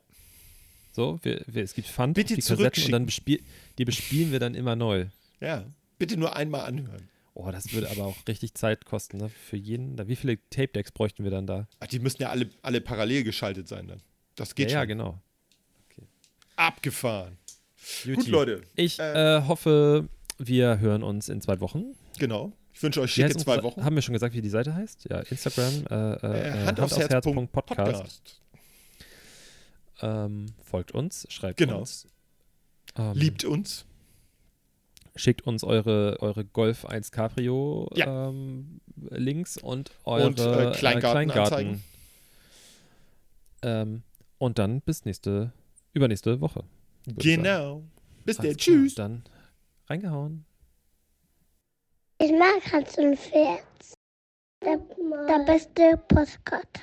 So, wir, wir, es gibt Pfand Bitte die Kassetten und dann bespiel, die bespielen wir dann immer neu. Ja. Bitte nur einmal anhören. Oh, das würde aber auch richtig Zeit kosten, ne? Für jeden. Da, wie viele Tape-Decks bräuchten wir dann da? Ach, die müssen ja alle, alle parallel geschaltet sein dann. Das geht ja, ja, schon. genau. Abgefahren. Gut, Juti. Leute. Ich Äh, äh, hoffe, wir hören uns in zwei Wochen. Genau. Ich wünsche euch schicke zwei Wochen. Haben wir schon gesagt, wie die Seite heißt? Ja, Instagram, äh, äh, Äh, äh, Hand. Ähm, folgt uns, schreibt Genau. uns. Ähm, Liebt uns. Schickt uns eure, eure Golf 1 Cabrio Ja. ähm, Links und eure Und, äh, Kleingartenanzeigen. Ähm, und dann bis nächste, übernächste Woche. sagen. Genau. Bis dann. Tschüss. Dann reingehauen. Ich mag Hans und Pferd. Der, der beste Postkarte.